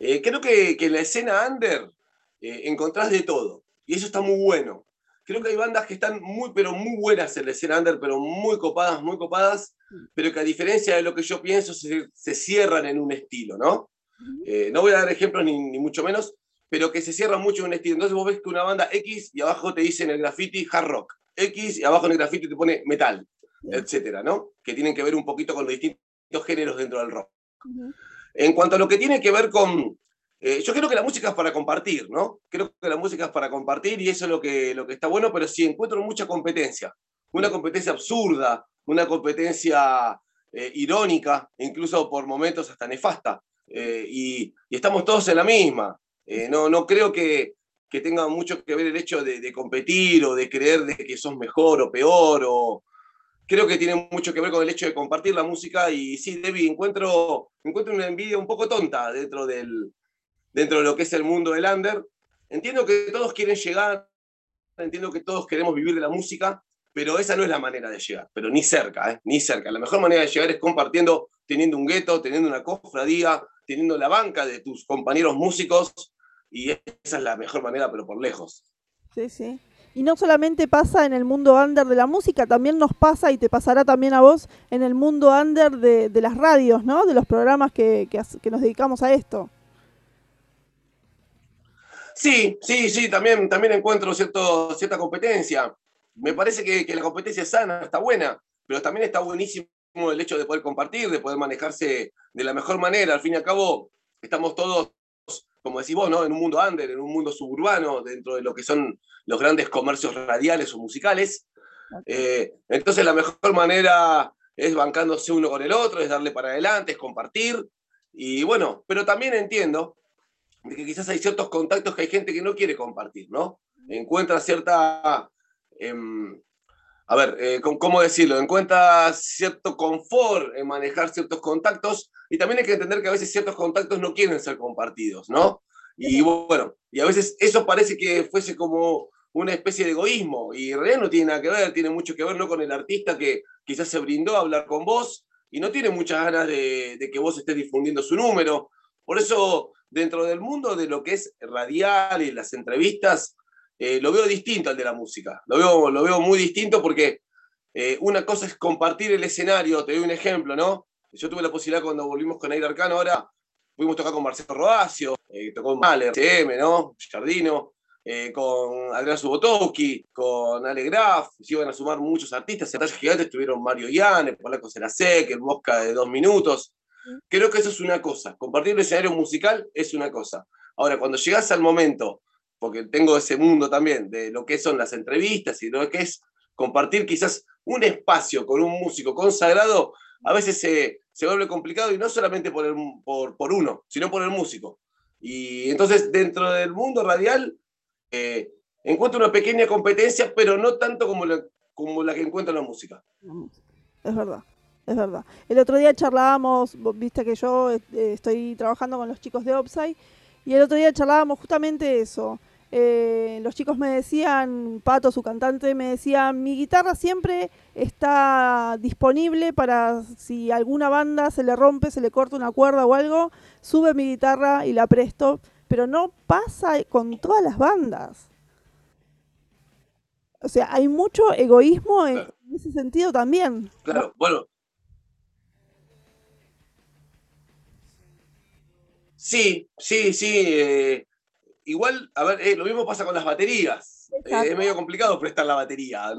Eh, creo que, en la escena under eh, encontrás de todo. Y eso está muy bueno creo que hay bandas que están muy, pero muy buenas en la escena under, pero muy copadas, muy copadas, pero que a diferencia de lo que yo pienso, se, cierran en un estilo, ¿no? Eh, no voy a dar ejemplos ni, mucho menos, pero que se cierran mucho en un estilo. Entonces vos ves que una banda X y abajo te dice en el graffiti hard rock, X y abajo en el graffiti te pone metal, etcétera, ¿no? Que tienen que ver un poquito con los distintos géneros dentro del rock. En cuanto a lo que tiene que ver con, eh, yo creo que la música es para compartir, ¿no? Creo que la música es para compartir y eso es lo que, lo que está bueno, pero sí encuentro mucha competencia. Una competencia absurda, una competencia eh, irónica, incluso por momentos hasta nefasta. Eh, y, estamos todos en la misma. no, no creo que, que, tenga mucho que ver el hecho de, de, competir o de creer de que sos mejor o peor. O... Creo que tiene mucho que ver con el hecho de compartir la música. Y sí, Debbie, encuentro, encuentro una envidia un poco tonta dentro del, dentro de lo que es el mundo del under. Entiendo que todos quieren llegar, entiendo que todos queremos vivir de la música, pero esa no es la manera de llegar, pero ni cerca, ¿eh? ni cerca. La mejor manera de llegar es compartiendo, teniendo un gueto, teniendo una cofradía, teniendo la banca de tus compañeros músicos, y esa es la mejor manera, pero por lejos. Sí, sí. Y no solamente pasa en el mundo under de la música, también nos pasa y te pasará también a vos en el mundo under de, las radios, ¿no? De los programas que nos dedicamos a esto. Sí, sí, sí, también, también encuentro cierto, cierta competencia. Me parece que, la competencia es sana, está buena, pero también está buenísimo el hecho de poder compartir, de poder manejarse de la mejor manera. Al fin y al cabo, estamos todos, como decís vos, ¿no? en un mundo under, en un mundo suburbano, dentro de lo que son los grandes comercios radiales o musicales. Eh, entonces, la mejor manera es bancándose uno con el otro, es darle para adelante, es compartir. Y bueno, pero también entiendo de que quizás hay ciertos contactos que hay gente que no quiere compartir, ¿no? Encuentra cierta, em, a ver, eh, ¿cómo decirlo? Encuentra cierto confort en manejar ciertos contactos y también hay que entender que a veces ciertos contactos no quieren ser compartidos, ¿no? Y bueno, y a veces eso parece que fuese como una especie de egoísmo y en realidad no tiene nada que ver, tiene mucho que ver ¿no? con el artista que quizás se brindó a hablar con vos y no tiene muchas ganas de, de que vos estés difundiendo su número. Por eso dentro del mundo de lo que es radial y las entrevistas, eh, lo veo distinto al de la música. Lo veo, lo veo muy distinto porque eh, una cosa es compartir el escenario, te doy un ejemplo, ¿no? Yo tuve la posibilidad cuando volvimos con Aire Arcano, ahora pudimos tocar con Marcelo Roacio, eh, tocó Mahler, CM, ¿no? Jardino, con Adrián Subotowski, con Ale Graf, se iban a sumar muchos artistas, en gigantes estuvieron Mario Ian, el Polaco Serasek, el Mosca de dos minutos, Creo que eso es una cosa. Compartir el escenario musical es una cosa. Ahora, cuando llegas al momento, porque tengo ese mundo también de lo que son las entrevistas y lo que es compartir quizás un espacio con un músico consagrado, a veces se, vuelve complicado y no solamente por, por, uno, sino por el músico. Y entonces dentro del mundo radial eh, encuentro una pequeña competencia, pero no tanto como, como la que encuentro en la música. Es verdad, es verdad. El otro día charlábamos, viste que yo eh, estoy trabajando con los chicos de Opsai, y el otro día charlábamos justamente eso. Eh, los chicos me decían, Pato, su cantante, me decía, mi guitarra siempre está disponible para si alguna banda se le rompe, se le corta una cuerda o algo, sube mi guitarra y la presto, pero no pasa con todas las bandas. O sea, hay mucho egoísmo en, ese sentido también. Claro, bueno. Sí, sí, sí. Eh, igual, a ver, eh, lo mismo pasa con las baterías. Eh, es medio complicado prestar la batería.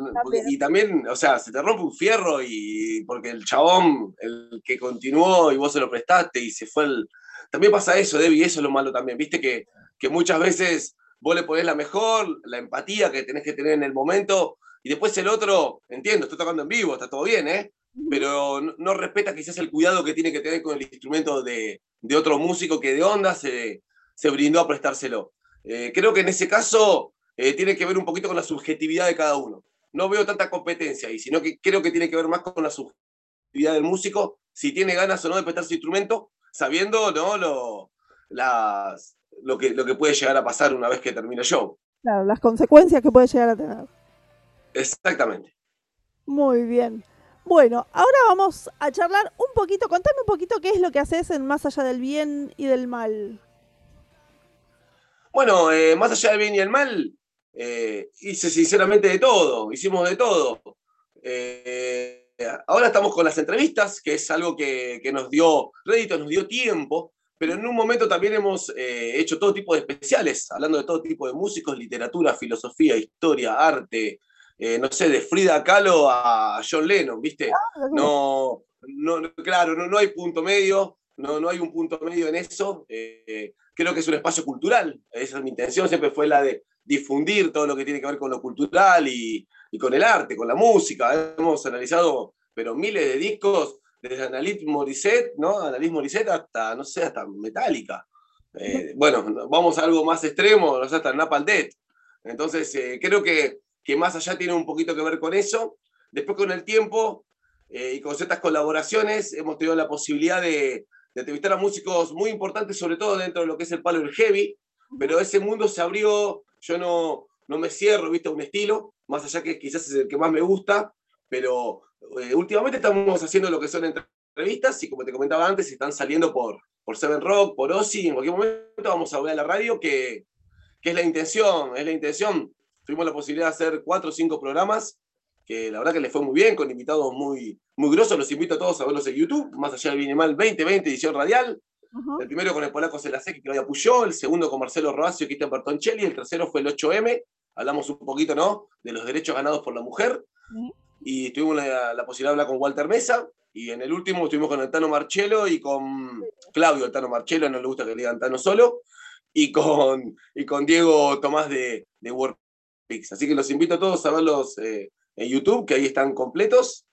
y también, o sea, se te rompe un fierro y porque el chabón, el que continuó y vos se lo prestaste y se fue el... También pasa eso, Debbie, eso es lo malo también. Viste que, que muchas veces vos le ponés la mejor, la empatía que tenés que tener en el momento, y después el otro, entiendo, estoy tocando en vivo, está todo bien, ¿eh? Pero no, respeta quizás el cuidado que tiene que tener con el instrumento de, de otro músico que de onda se, se brindó a prestárselo. Eh, creo que en ese caso eh, tiene que ver un poquito con la subjetividad de cada uno. No veo tanta competencia ahí, sino que creo que tiene que ver más con la subjetividad del músico, si tiene ganas o no de prestar su instrumento, sabiendo ¿no? lo, las, lo, que, lo que puede llegar a pasar una vez que termine el show. Claro, las consecuencias que puede llegar a tener. Exactamente. Muy bien. Bueno, ahora vamos a charlar un poquito, contame un poquito qué es lo que haces en Más allá del bien y del mal. Bueno, eh, más allá del bien y el mal, eh, hice sinceramente de todo, hicimos de todo. Eh, ahora estamos con las entrevistas, que es algo que, nos dio rédito, nos dio tiempo, pero en un momento también hemos hecho todo tipo de especiales, hablando de todo tipo de músicos, literatura, filosofía, historia, arte, no sé, de Frida Kahlo a John Lennon, ¿viste? Ah, no, no, claro, no, no hay punto medio, no, no hay un punto medio en eso creo que es un espacio cultural. Esa es mi intención, siempre fue la de difundir todo lo que tiene que ver con lo cultural y, con el arte, con la música. Hemos analizado, pero miles de discos, desde Annalise Morissette, ¿no? Annalise Morissette hasta, no sé, hasta Metallica. Eh, bueno, vamos a algo más extremo, no sé, hasta Napalm Death. Entonces, eh, creo que, que más allá tiene un poquito que ver con eso. Después, con el tiempo eh, y con ciertas colaboraciones, hemos tenido la posibilidad de, de entrevistar a músicos muy importantes, sobre todo dentro de lo que es el palo del heavy, pero ese mundo se abrió, yo no, no me cierro, viste, a un estilo, más allá que quizás es el que más me gusta, pero eh, últimamente estamos haciendo lo que son entrevistas y como te comentaba antes, están saliendo por, por Seven Rock, por Ozzy, en cualquier momento vamos a ver a la radio que, que es la intención, es la intención. Tuvimos la posibilidad de hacer cuatro o cinco programas que la verdad que les fue muy bien, con invitados muy, muy grosos. Los invito a todos a verlos en YouTube, más allá del Mal 2020, edición radial. El primero con el polaco Celasek, que lo apoyó, el segundo con Marcelo Roacio y Cristian Bertoncelli, el tercero fue el 8M. Hablamos un poquito, ¿no? De los derechos ganados por la mujer. Y tuvimos la, posibilidad de hablar con Walter Mesa. Y en el último estuvimos con el Tano Marchelo y con Claudio, el Tano Marchelo, no le gusta que le digan Tano solo. Y con, y con Diego Tomás de, de Así que los invito a todos a verlos eh, en YouTube, que ahí están completos,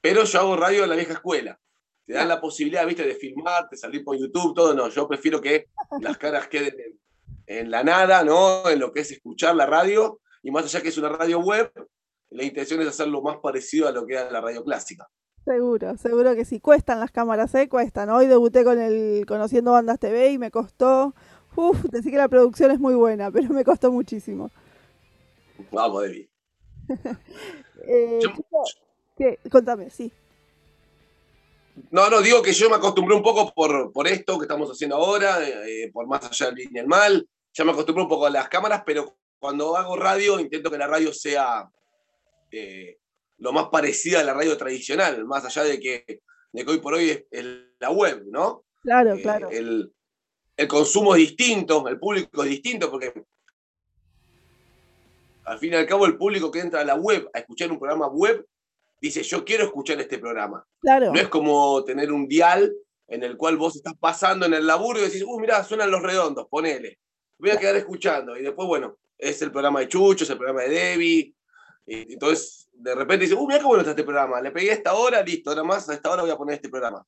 pero yo hago radio de la vieja escuela. Te dan la posibilidad, viste, de filmar, de salir por YouTube, todo, no, yo prefiero que las caras queden en, la nada, ¿no? En lo que es escuchar la radio, y más allá que es una radio web, la intención es hacerlo más parecido a lo que era la radio clásica. Seguro, seguro que sí. Cuestan las cámaras, ¿eh? Cuestan. Hoy debuté con el Conociendo Bandas TV y me costó. Uf, decir que la producción es muy buena, pero me costó muchísimo. Vamos, David. Eh, ¿qué? Contame, sí. No, no, digo que yo me acostumbré un poco por, por esto que estamos haciendo ahora, eh, por más allá del bien y el mal. Ya me acostumbré un poco a las cámaras, pero cuando hago radio intento que la radio sea eh, lo más parecida a la radio tradicional, más allá de que, hoy por hoy es, la web, ¿no? Claro, claro. El, el consumo es distinto, el público es distinto, porque al fin y al cabo, el público que entra a la web a escuchar un programa web dice, yo quiero escuchar este programa. Claro. No es como tener un dial en el cual vos estás pasando en el laburo y decís, uh, mirá, suenan los redondos, ponele. Voy a quedar escuchando. Y después, bueno, es el programa de Chucho, es el programa de Debbie. Y entonces, de repente dice, uh, mirá qué bueno está este programa. Le pegué a esta hora, listo, ahora más, a esta hora voy a poner este programa.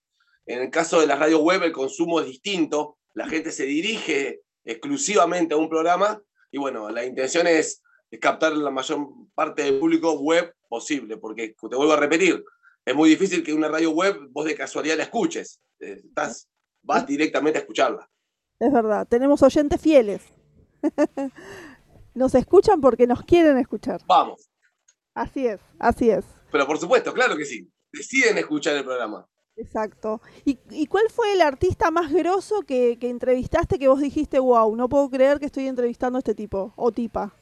En el caso de la radio web, el consumo es distinto. La gente se dirige exclusivamente a un programa. Y bueno, la intención es captar la mayor parte del público web posible, porque te vuelvo a repetir, es muy difícil que una radio web vos de casualidad la escuches. Eh, estás, vas directamente a escucharla. Es verdad, tenemos oyentes fieles. nos escuchan porque nos quieren escuchar. Vamos. Así es, así es. Pero por supuesto, claro que sí. Deciden escuchar el programa. Exacto. ¿Y, cuál fue el artista más grosso que, entrevistaste que vos dijiste, wow, no puedo creer que estoy entrevistando a este tipo o tipa?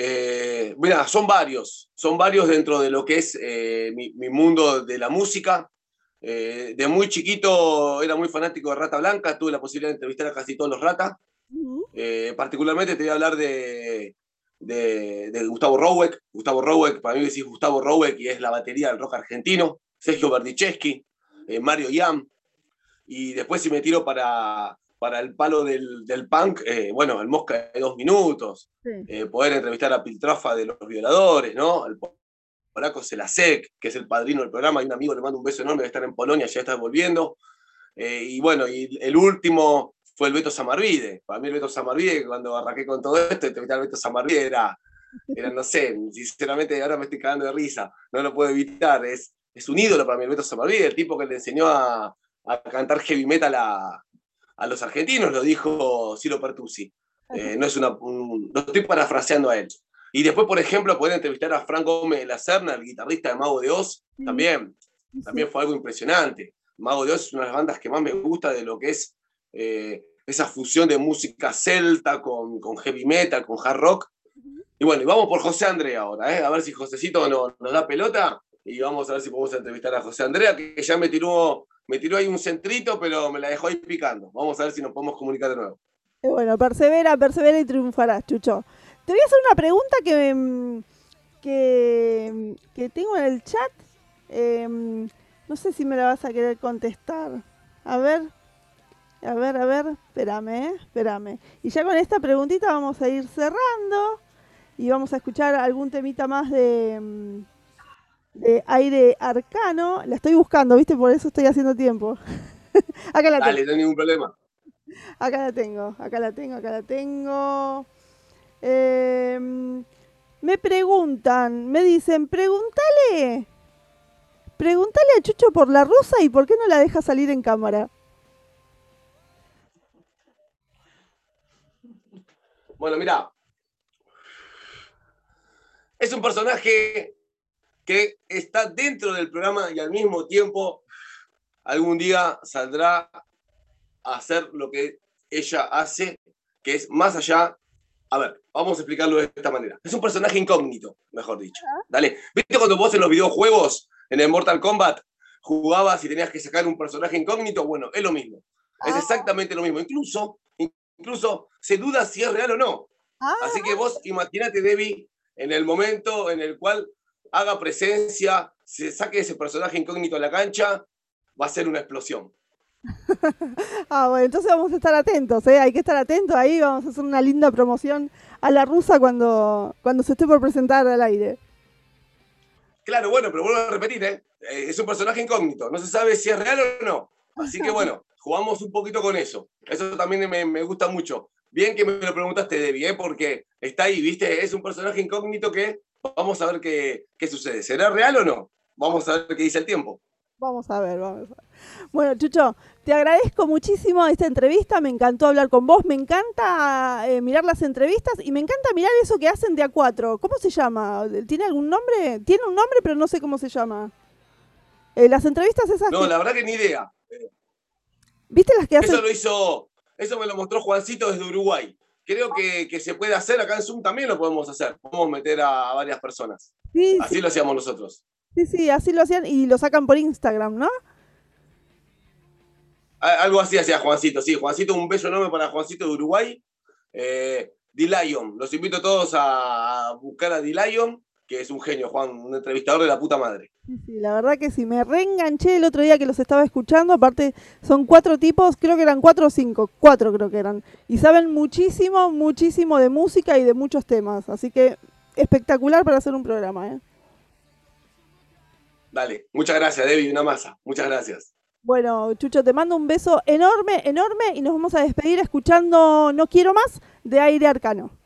Eh, mira, son varios, son varios dentro de lo que es eh, mi, mundo de la música. Eh, de muy chiquito era muy fanático de Rata Blanca, tuve la posibilidad de entrevistar a casi todos los Rata. particularmente te voy a hablar de, de, Gustavo Roweck. Gustavo Roweck, para mí decís Gustavo Roweck y es la batería del rock argentino. Sergio Berdicheschi, Mario Yam. Y después si me tiro para, para el palo del, del punk, eh, bueno, el Mosca de dos minutos, eh, poder entrevistar a Piltrafa de los violadores, ¿no? Al polaco Selasek, que es el padrino del programa, y un amigo le mando un beso enorme de estar en Polonia, ya está volviendo. Eh, y bueno, y el último fue el Beto Samarvide. Para mí el Beto Samarvide, cuando arranqué con todo esto, entrevistar al Beto Samarvide era, era, no sé, sinceramente ahora me estoy cagando de risa, no lo puedo evitar, es, es un ídolo para mí el Beto Samarvide, el tipo que le enseñó a, a cantar heavy metal a, a los argentinos, lo dijo Ciro Pertusi. Eh, no, es una, no estoy parafraseando a él. Y después, por ejemplo, poder entrevistar a Franco Gómez de la Serna, el guitarrista de Mago de Oz, también, también fue algo impresionante. Mago de Oz es una de las bandas que más me gusta de lo que es eh, esa fusión de música celta con, con, heavy metal, con hard rock. Y bueno, y vamos por José Andrea ahora, ¿eh? a ver si Josecito nos, nos da pelota y vamos a ver si podemos entrevistar a José Andrea, que ya me tiró me tiró ahí un centrito, pero me la dejó ahí picando. Vamos a ver si nos podemos comunicar de nuevo. Bueno, persevera, persevera y triunfarás, Chucho. Te voy a hacer una pregunta que, mm, que, que tengo en el chat. Em, no sé si me la vas a querer contestar. A ver, a ver, a ver, espérame, eh, espérame. Y ya con esta preguntita vamos a ir cerrando y vamos a escuchar algún temita más de de aire arcano. La estoy buscando, ¿viste? Por eso estoy haciendo tiempo. acá la Dale, tengo. no hay ningún problema. Acá la tengo, acá la tengo, acá la tengo. Em, me preguntan, me dicen, pregúntale. Pregúntale a Chucho por la rusa y por qué no la deja salir en cámara. Bueno, mira. Es un personaje que está dentro del programa y al mismo tiempo algún día saldrá a hacer lo que ella hace, que es más allá. A ver, vamos a explicarlo de esta manera. Es un personaje incógnito, mejor dicho. Dale. ¿Viste cuando vos en los videojuegos, en el Mortal Kombat, jugabas y tenías que sacar un personaje incógnito? Bueno, es lo mismo. Es ah. exactamente lo mismo. Incluso, incluso se duda si es real o no. Ah. Así que vos imagínate, Debbie, en el momento en el cual haga presencia, se saque ese personaje incógnito a la cancha, va a ser una explosión. ah, bueno, entonces vamos a estar atentos, ¿eh? hay que estar atentos ahí, vamos a hacer una linda promoción a la rusa cuando, cuando se esté por presentar al aire. Claro, bueno, pero vuelvo a repetir, ¿eh? ¿eh? es un personaje incógnito, no se sabe si es real o no. Así que bueno, jugamos un poquito con eso. Eso también me, me gusta mucho. Bien que me lo preguntaste, Debbie, ¿eh? porque está ahí, ¿viste? Es un personaje incógnito que Vamos a ver qué, sucede. ¿Será real o no? Vamos a ver qué dice el tiempo. Vamos a ver, vamos a ver. Bueno, Chucho, te agradezco muchísimo esta entrevista, me encantó hablar con vos, me encanta eh, mirar las entrevistas y me encanta mirar eso que hacen de A4. ¿Cómo se llama? ¿Tiene algún nombre? Tiene un nombre, pero no sé cómo se llama. Eh, las entrevistas esas. No, la verdad que ni idea. ¿Viste las que hacen? Eso lo hizo, eso me lo mostró Juancito desde Uruguay creo que, se puede hacer, acá en Zoom también lo podemos hacer, podemos meter a, varias personas. así lo hacíamos nosotros. Sí, sí, así lo hacían y lo sacan por Instagram, ¿no? Algo así hacía Juancito, sí. Juancito, un beso enorme para Juancito de Uruguay. Eh, D-Lion, los invito a todos a buscar a D-Lion que es un genio, Juan, un entrevistador de la puta madre. Sí, la verdad que sí, me reenganché el otro día que los estaba escuchando, aparte son cuatro tipos, creo que eran cuatro o cinco, cuatro creo que eran, y saben muchísimo, muchísimo de música y de muchos temas, así que espectacular para hacer un programa. ¿eh? Dale, muchas gracias, Debbie, una masa, muchas gracias. Bueno, Chucho, te mando un beso enorme, enorme, y nos vamos a despedir escuchando No Quiero Más de Aire Arcano.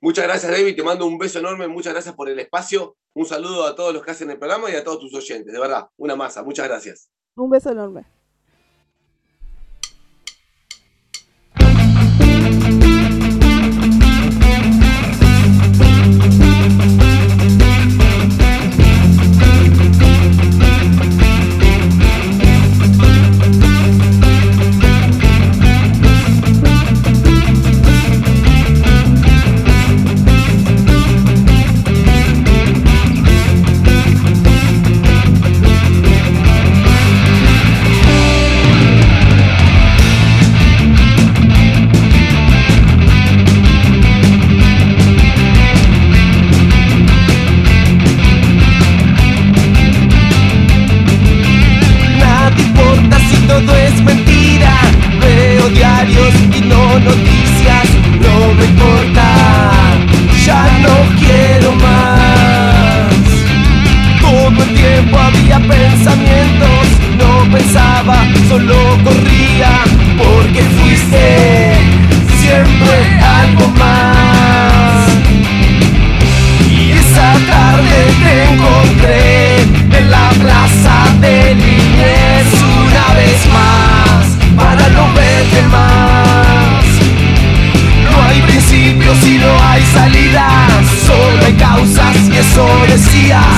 Muchas gracias, David. Te mando un beso enorme. Muchas gracias por el espacio. Un saludo a todos los que hacen el programa y a todos tus oyentes. De verdad, una masa. Muchas gracias. Un beso enorme. días.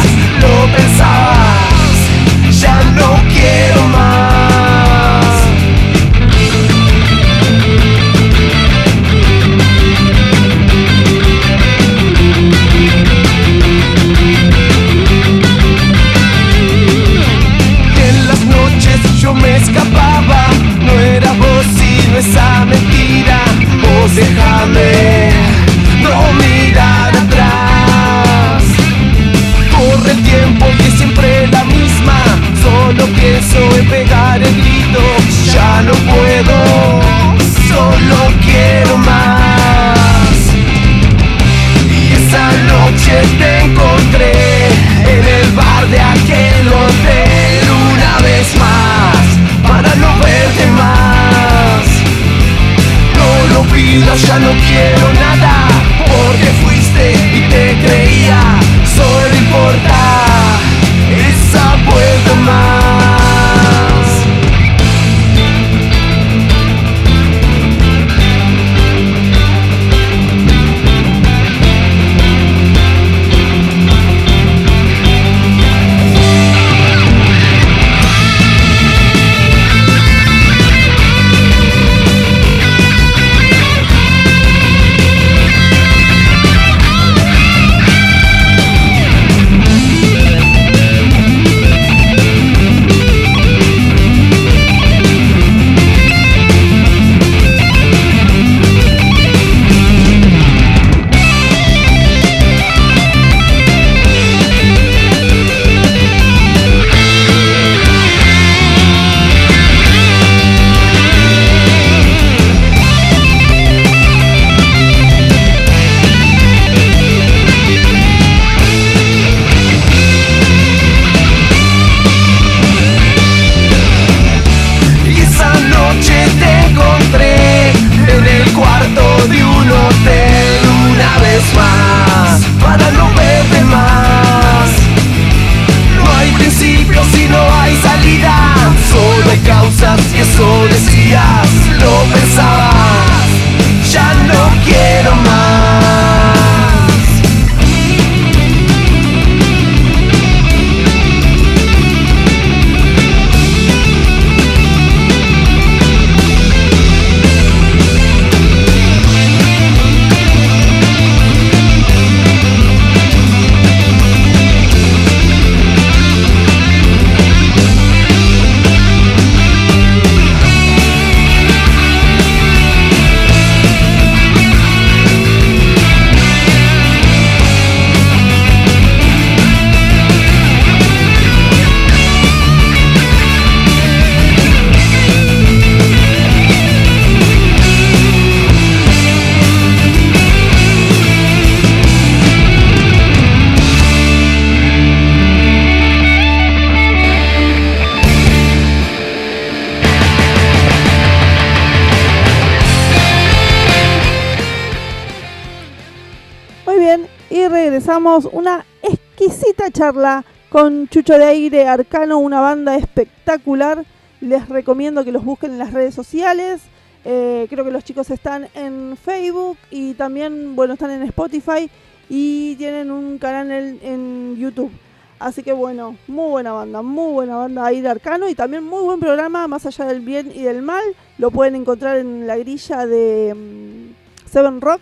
Una exquisita charla con Chucho de Aire Arcano, una banda espectacular. Les recomiendo que los busquen en las redes sociales. Eh, creo que los chicos están en Facebook y también, bueno, están en Spotify y tienen un canal en, YouTube. Así que bueno, muy buena banda, muy buena banda Aire Arcano y también muy buen programa, más allá del bien y del mal. Lo pueden encontrar en la grilla de mm, Seven Rock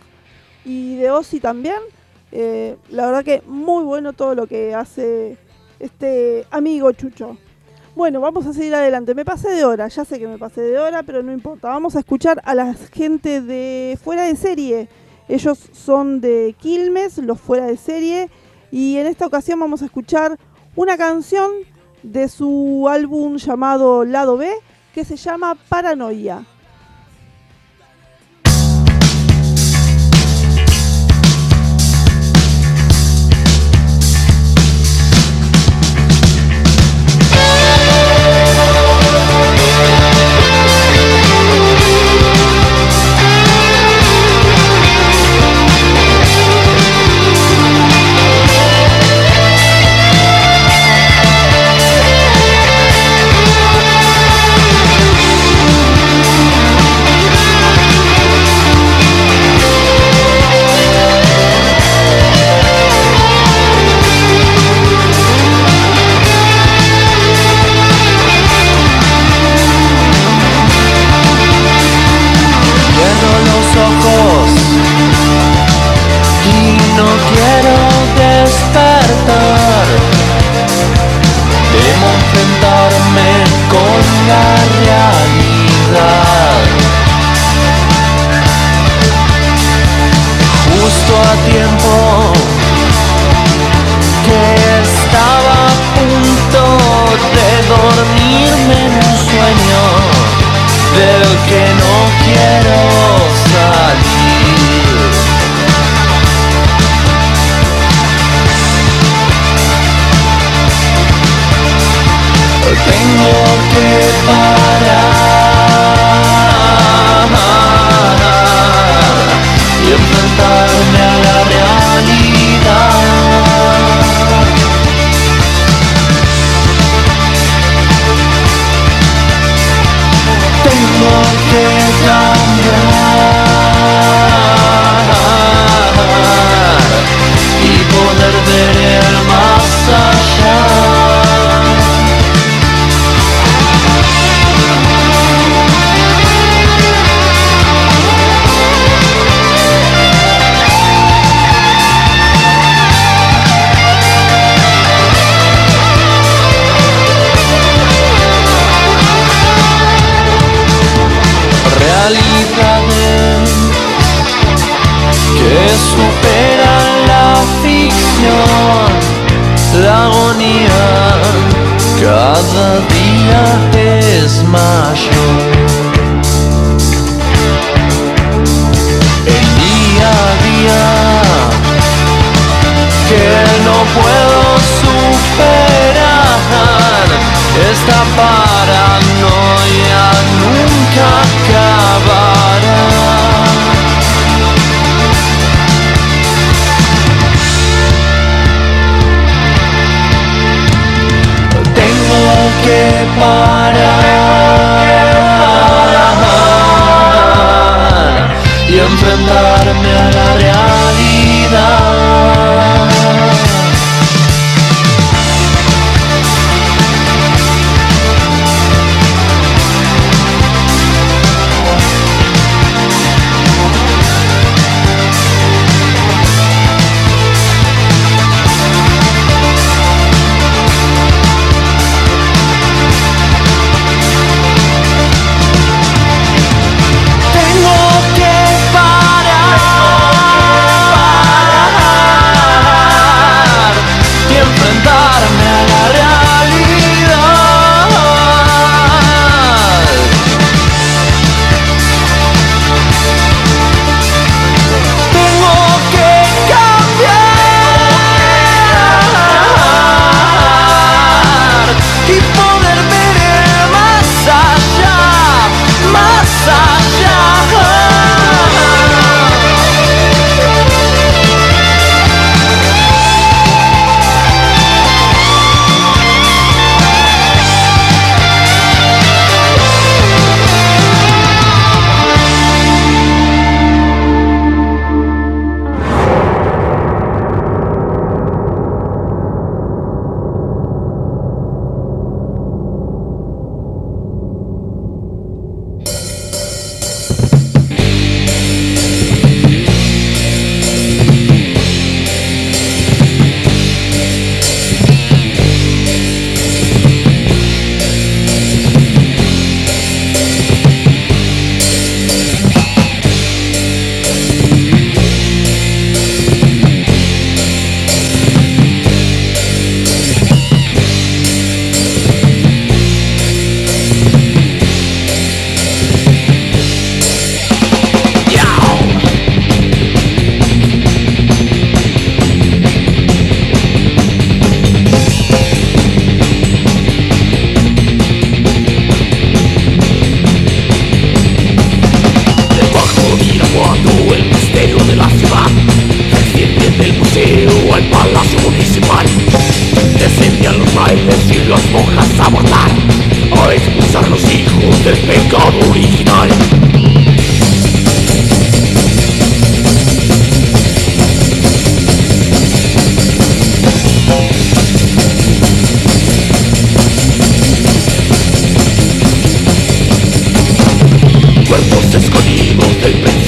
y de Ozzy también. Eh, la verdad que muy bueno todo lo que hace este amigo Chucho. Bueno, vamos a seguir adelante. Me pasé de hora, ya sé que me pasé de hora, pero no importa. Vamos a escuchar a la gente de fuera de serie. Ellos son de Quilmes, los fuera de serie. Y en esta ocasión vamos a escuchar una canción de su álbum llamado Lado B, que se llama Paranoia.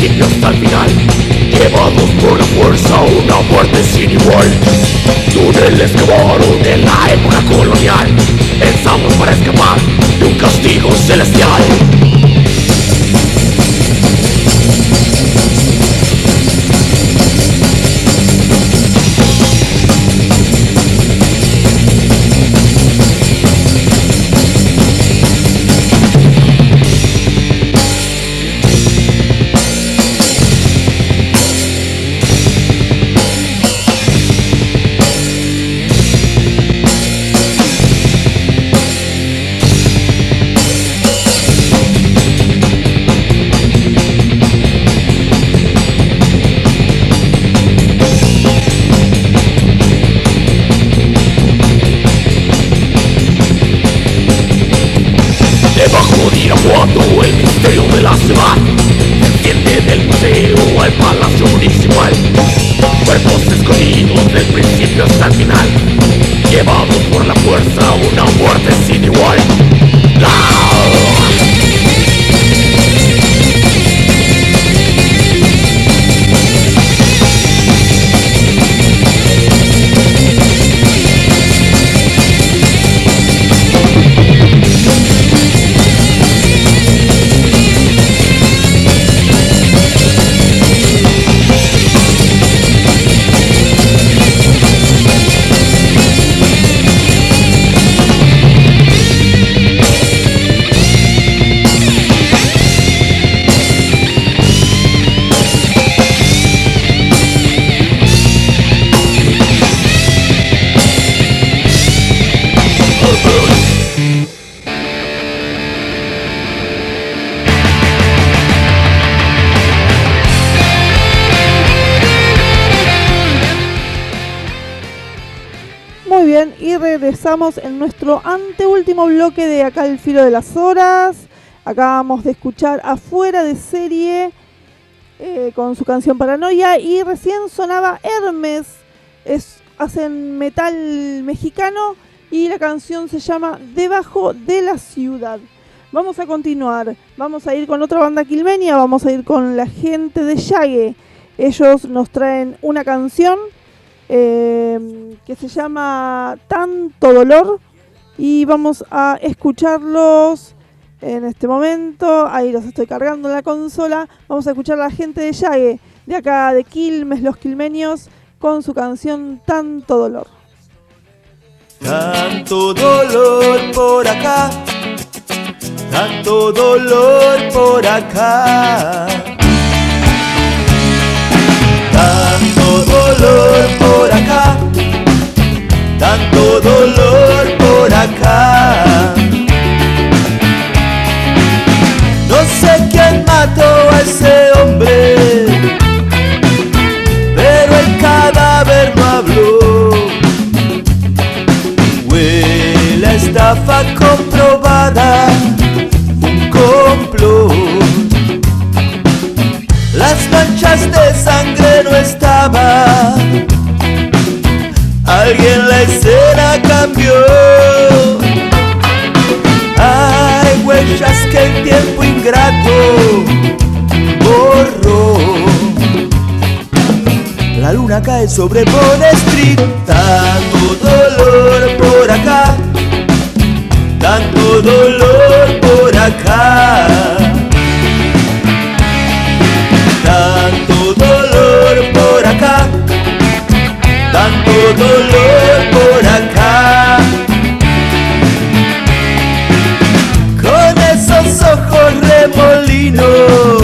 Hasta el final. Llevados por la fuerza una muerte sin igual. Túneles cavaron en la época colonial. Pensamos para escapar de un castigo celestial En nuestro anteúltimo bloque de acá el filo de las horas. Acabamos de escuchar afuera de serie eh, con su canción Paranoia y recién sonaba Hermes. Es, hacen metal mexicano y la canción se llama Debajo de la ciudad. Vamos a continuar, vamos a ir con otra banda quilmenia, vamos a ir con la gente de Yague. Ellos nos traen una canción Em, que se llama Tanto Dolor y vamos a escucharlos en este momento. Ahí los estoy cargando en la consola. Vamos a escuchar a la gente de Yague, de acá de Quilmes, los quilmenios, con su canción Tanto Dolor. Tanto dolor por acá, tanto dolor por acá dolor por acá, tanto dolor por acá. No sé quién mató a ese hombre, pero el cadáver no habló. Huele estafa comprobada, manchas de sangre no estaban. Alguien la escena cambió. Hay huellas que el tiempo ingrato borró. La luna cae sobre Bond Street, tanto dolor por acá, tanto dolor por acá. Acá, tanto dolor por acá. Con esos ojos remolinos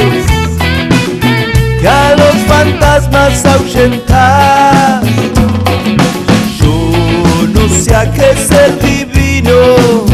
que a los fantasmas ahuyentan. Yo no sé a qué ser divino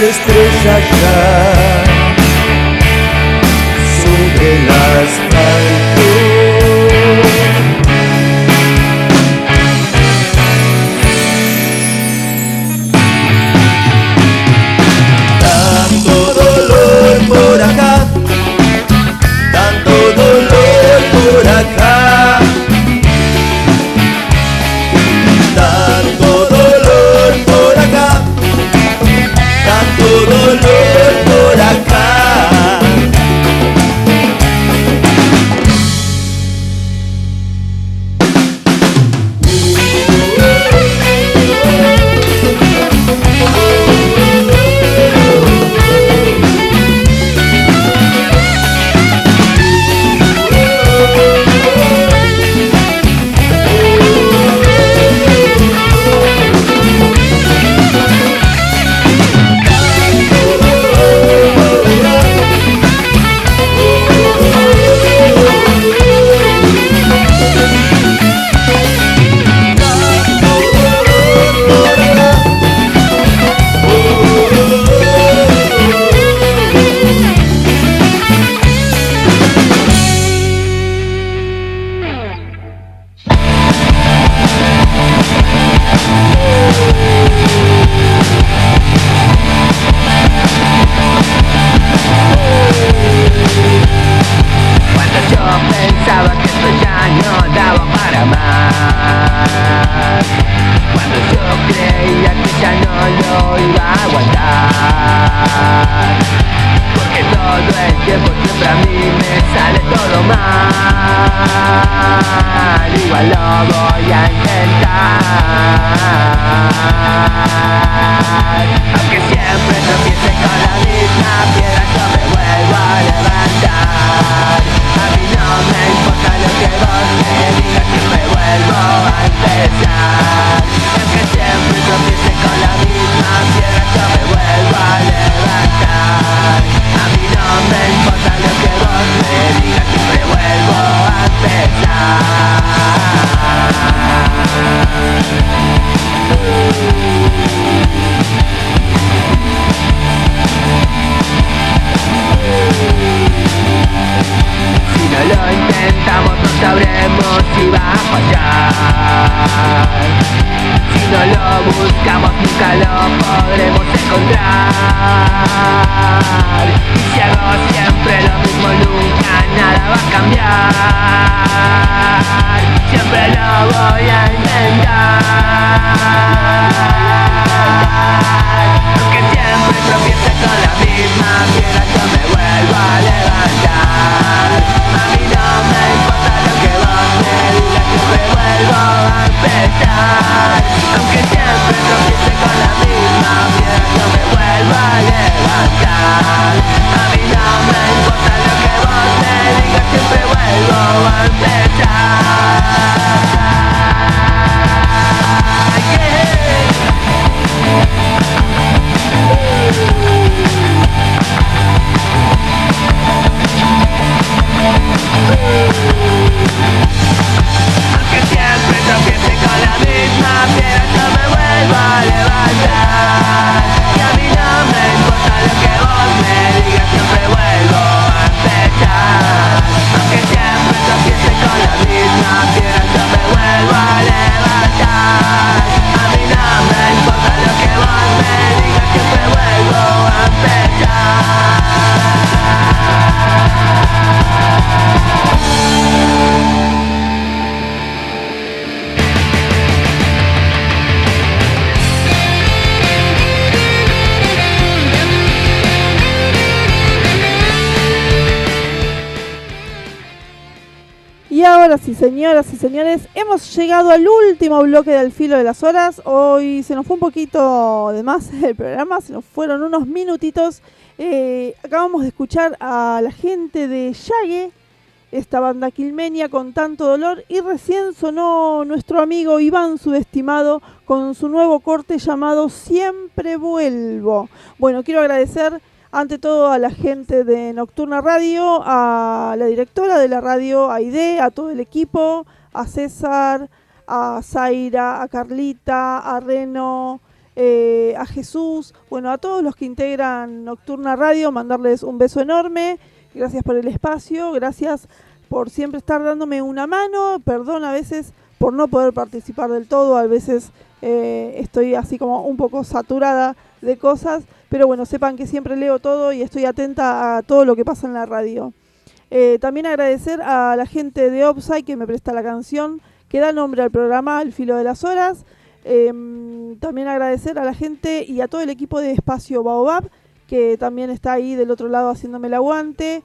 você esteja. y señores, hemos llegado al último bloque del filo de las horas. Hoy se nos fue un poquito de más el programa, se nos fueron unos minutitos. Eh, acabamos de escuchar a la gente de Yague, esta banda quilmenia con tanto dolor, y recién sonó nuestro amigo Iván Subestimado con su nuevo corte llamado Siempre Vuelvo. Bueno, quiero agradecer ante todo a la gente de Nocturna Radio, a la directora de la radio, a ID, a todo el equipo, a César, a Zaira, a Carlita, a Reno, eh, a Jesús, bueno, a todos los que integran Nocturna Radio, mandarles un beso enorme, gracias por el espacio, gracias por siempre estar dándome una mano, perdón a veces por no poder participar del todo, a veces eh, estoy así como un poco saturada de cosas, pero bueno, sepan que siempre leo todo y estoy atenta a todo lo que pasa en la radio. Eh, también agradecer a la gente de Opside que me presta la canción que da nombre al programa Al Filo de las Horas. Em, también agradecer a la gente y a todo el equipo de Espacio Baobab, que también está ahí del otro lado haciéndome el aguante.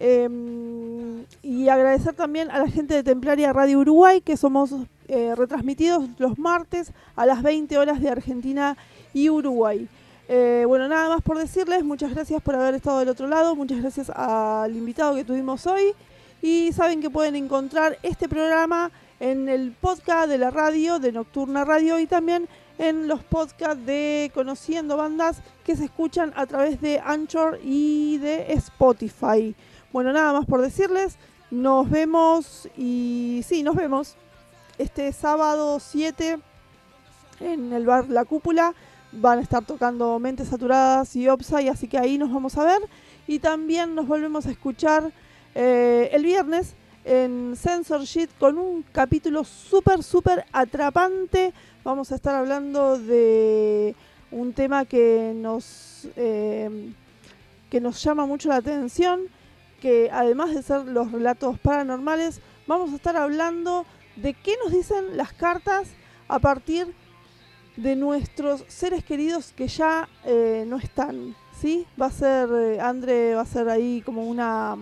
Em, y agradecer también a la gente de Templaria Radio Uruguay, que somos eh, retransmitidos los martes a las 20 horas de Argentina y Uruguay. Eh, bueno, nada más por decirles, muchas gracias por haber estado del otro lado, muchas gracias al invitado que tuvimos hoy y saben que pueden encontrar este programa en el podcast de la radio, de Nocturna Radio y también en los podcasts de Conociendo Bandas que se escuchan a través de Anchor y de Spotify. Bueno, nada más por decirles, nos vemos y sí, nos vemos este sábado 7 en el bar La Cúpula. Van a estar tocando Mentes Saturadas y Opsai, así que ahí nos vamos a ver. Y también nos volvemos a escuchar eh, el viernes en Censorship con un capítulo súper, súper atrapante. Vamos a estar hablando de un tema que nos, eh, que nos llama mucho la atención, que además de ser los relatos paranormales, vamos a estar hablando de qué nos dicen las cartas a partir de nuestros seres queridos que ya eh, no están. ¿sí? Va a ser, eh, André va a ser ahí como una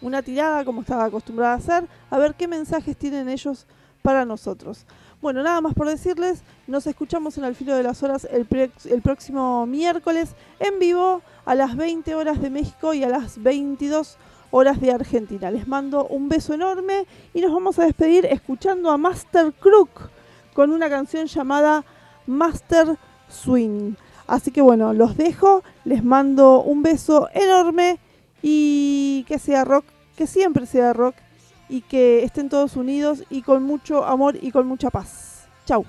una tirada como estaba acostumbrada a hacer, a ver qué mensajes tienen ellos para nosotros. Bueno, nada más por decirles, nos escuchamos en el filo de las horas el, el, próximo miércoles en vivo a las 20 horas de México y a las 22 horas de Argentina. Les mando un beso enorme y nos vamos a despedir escuchando a Master Crook con una canción llamada Master Swing. Así que bueno, los dejo, les mando un beso enorme y que sea rock, que siempre sea rock y que estén todos unidos y con mucho amor y con mucha paz. Chau.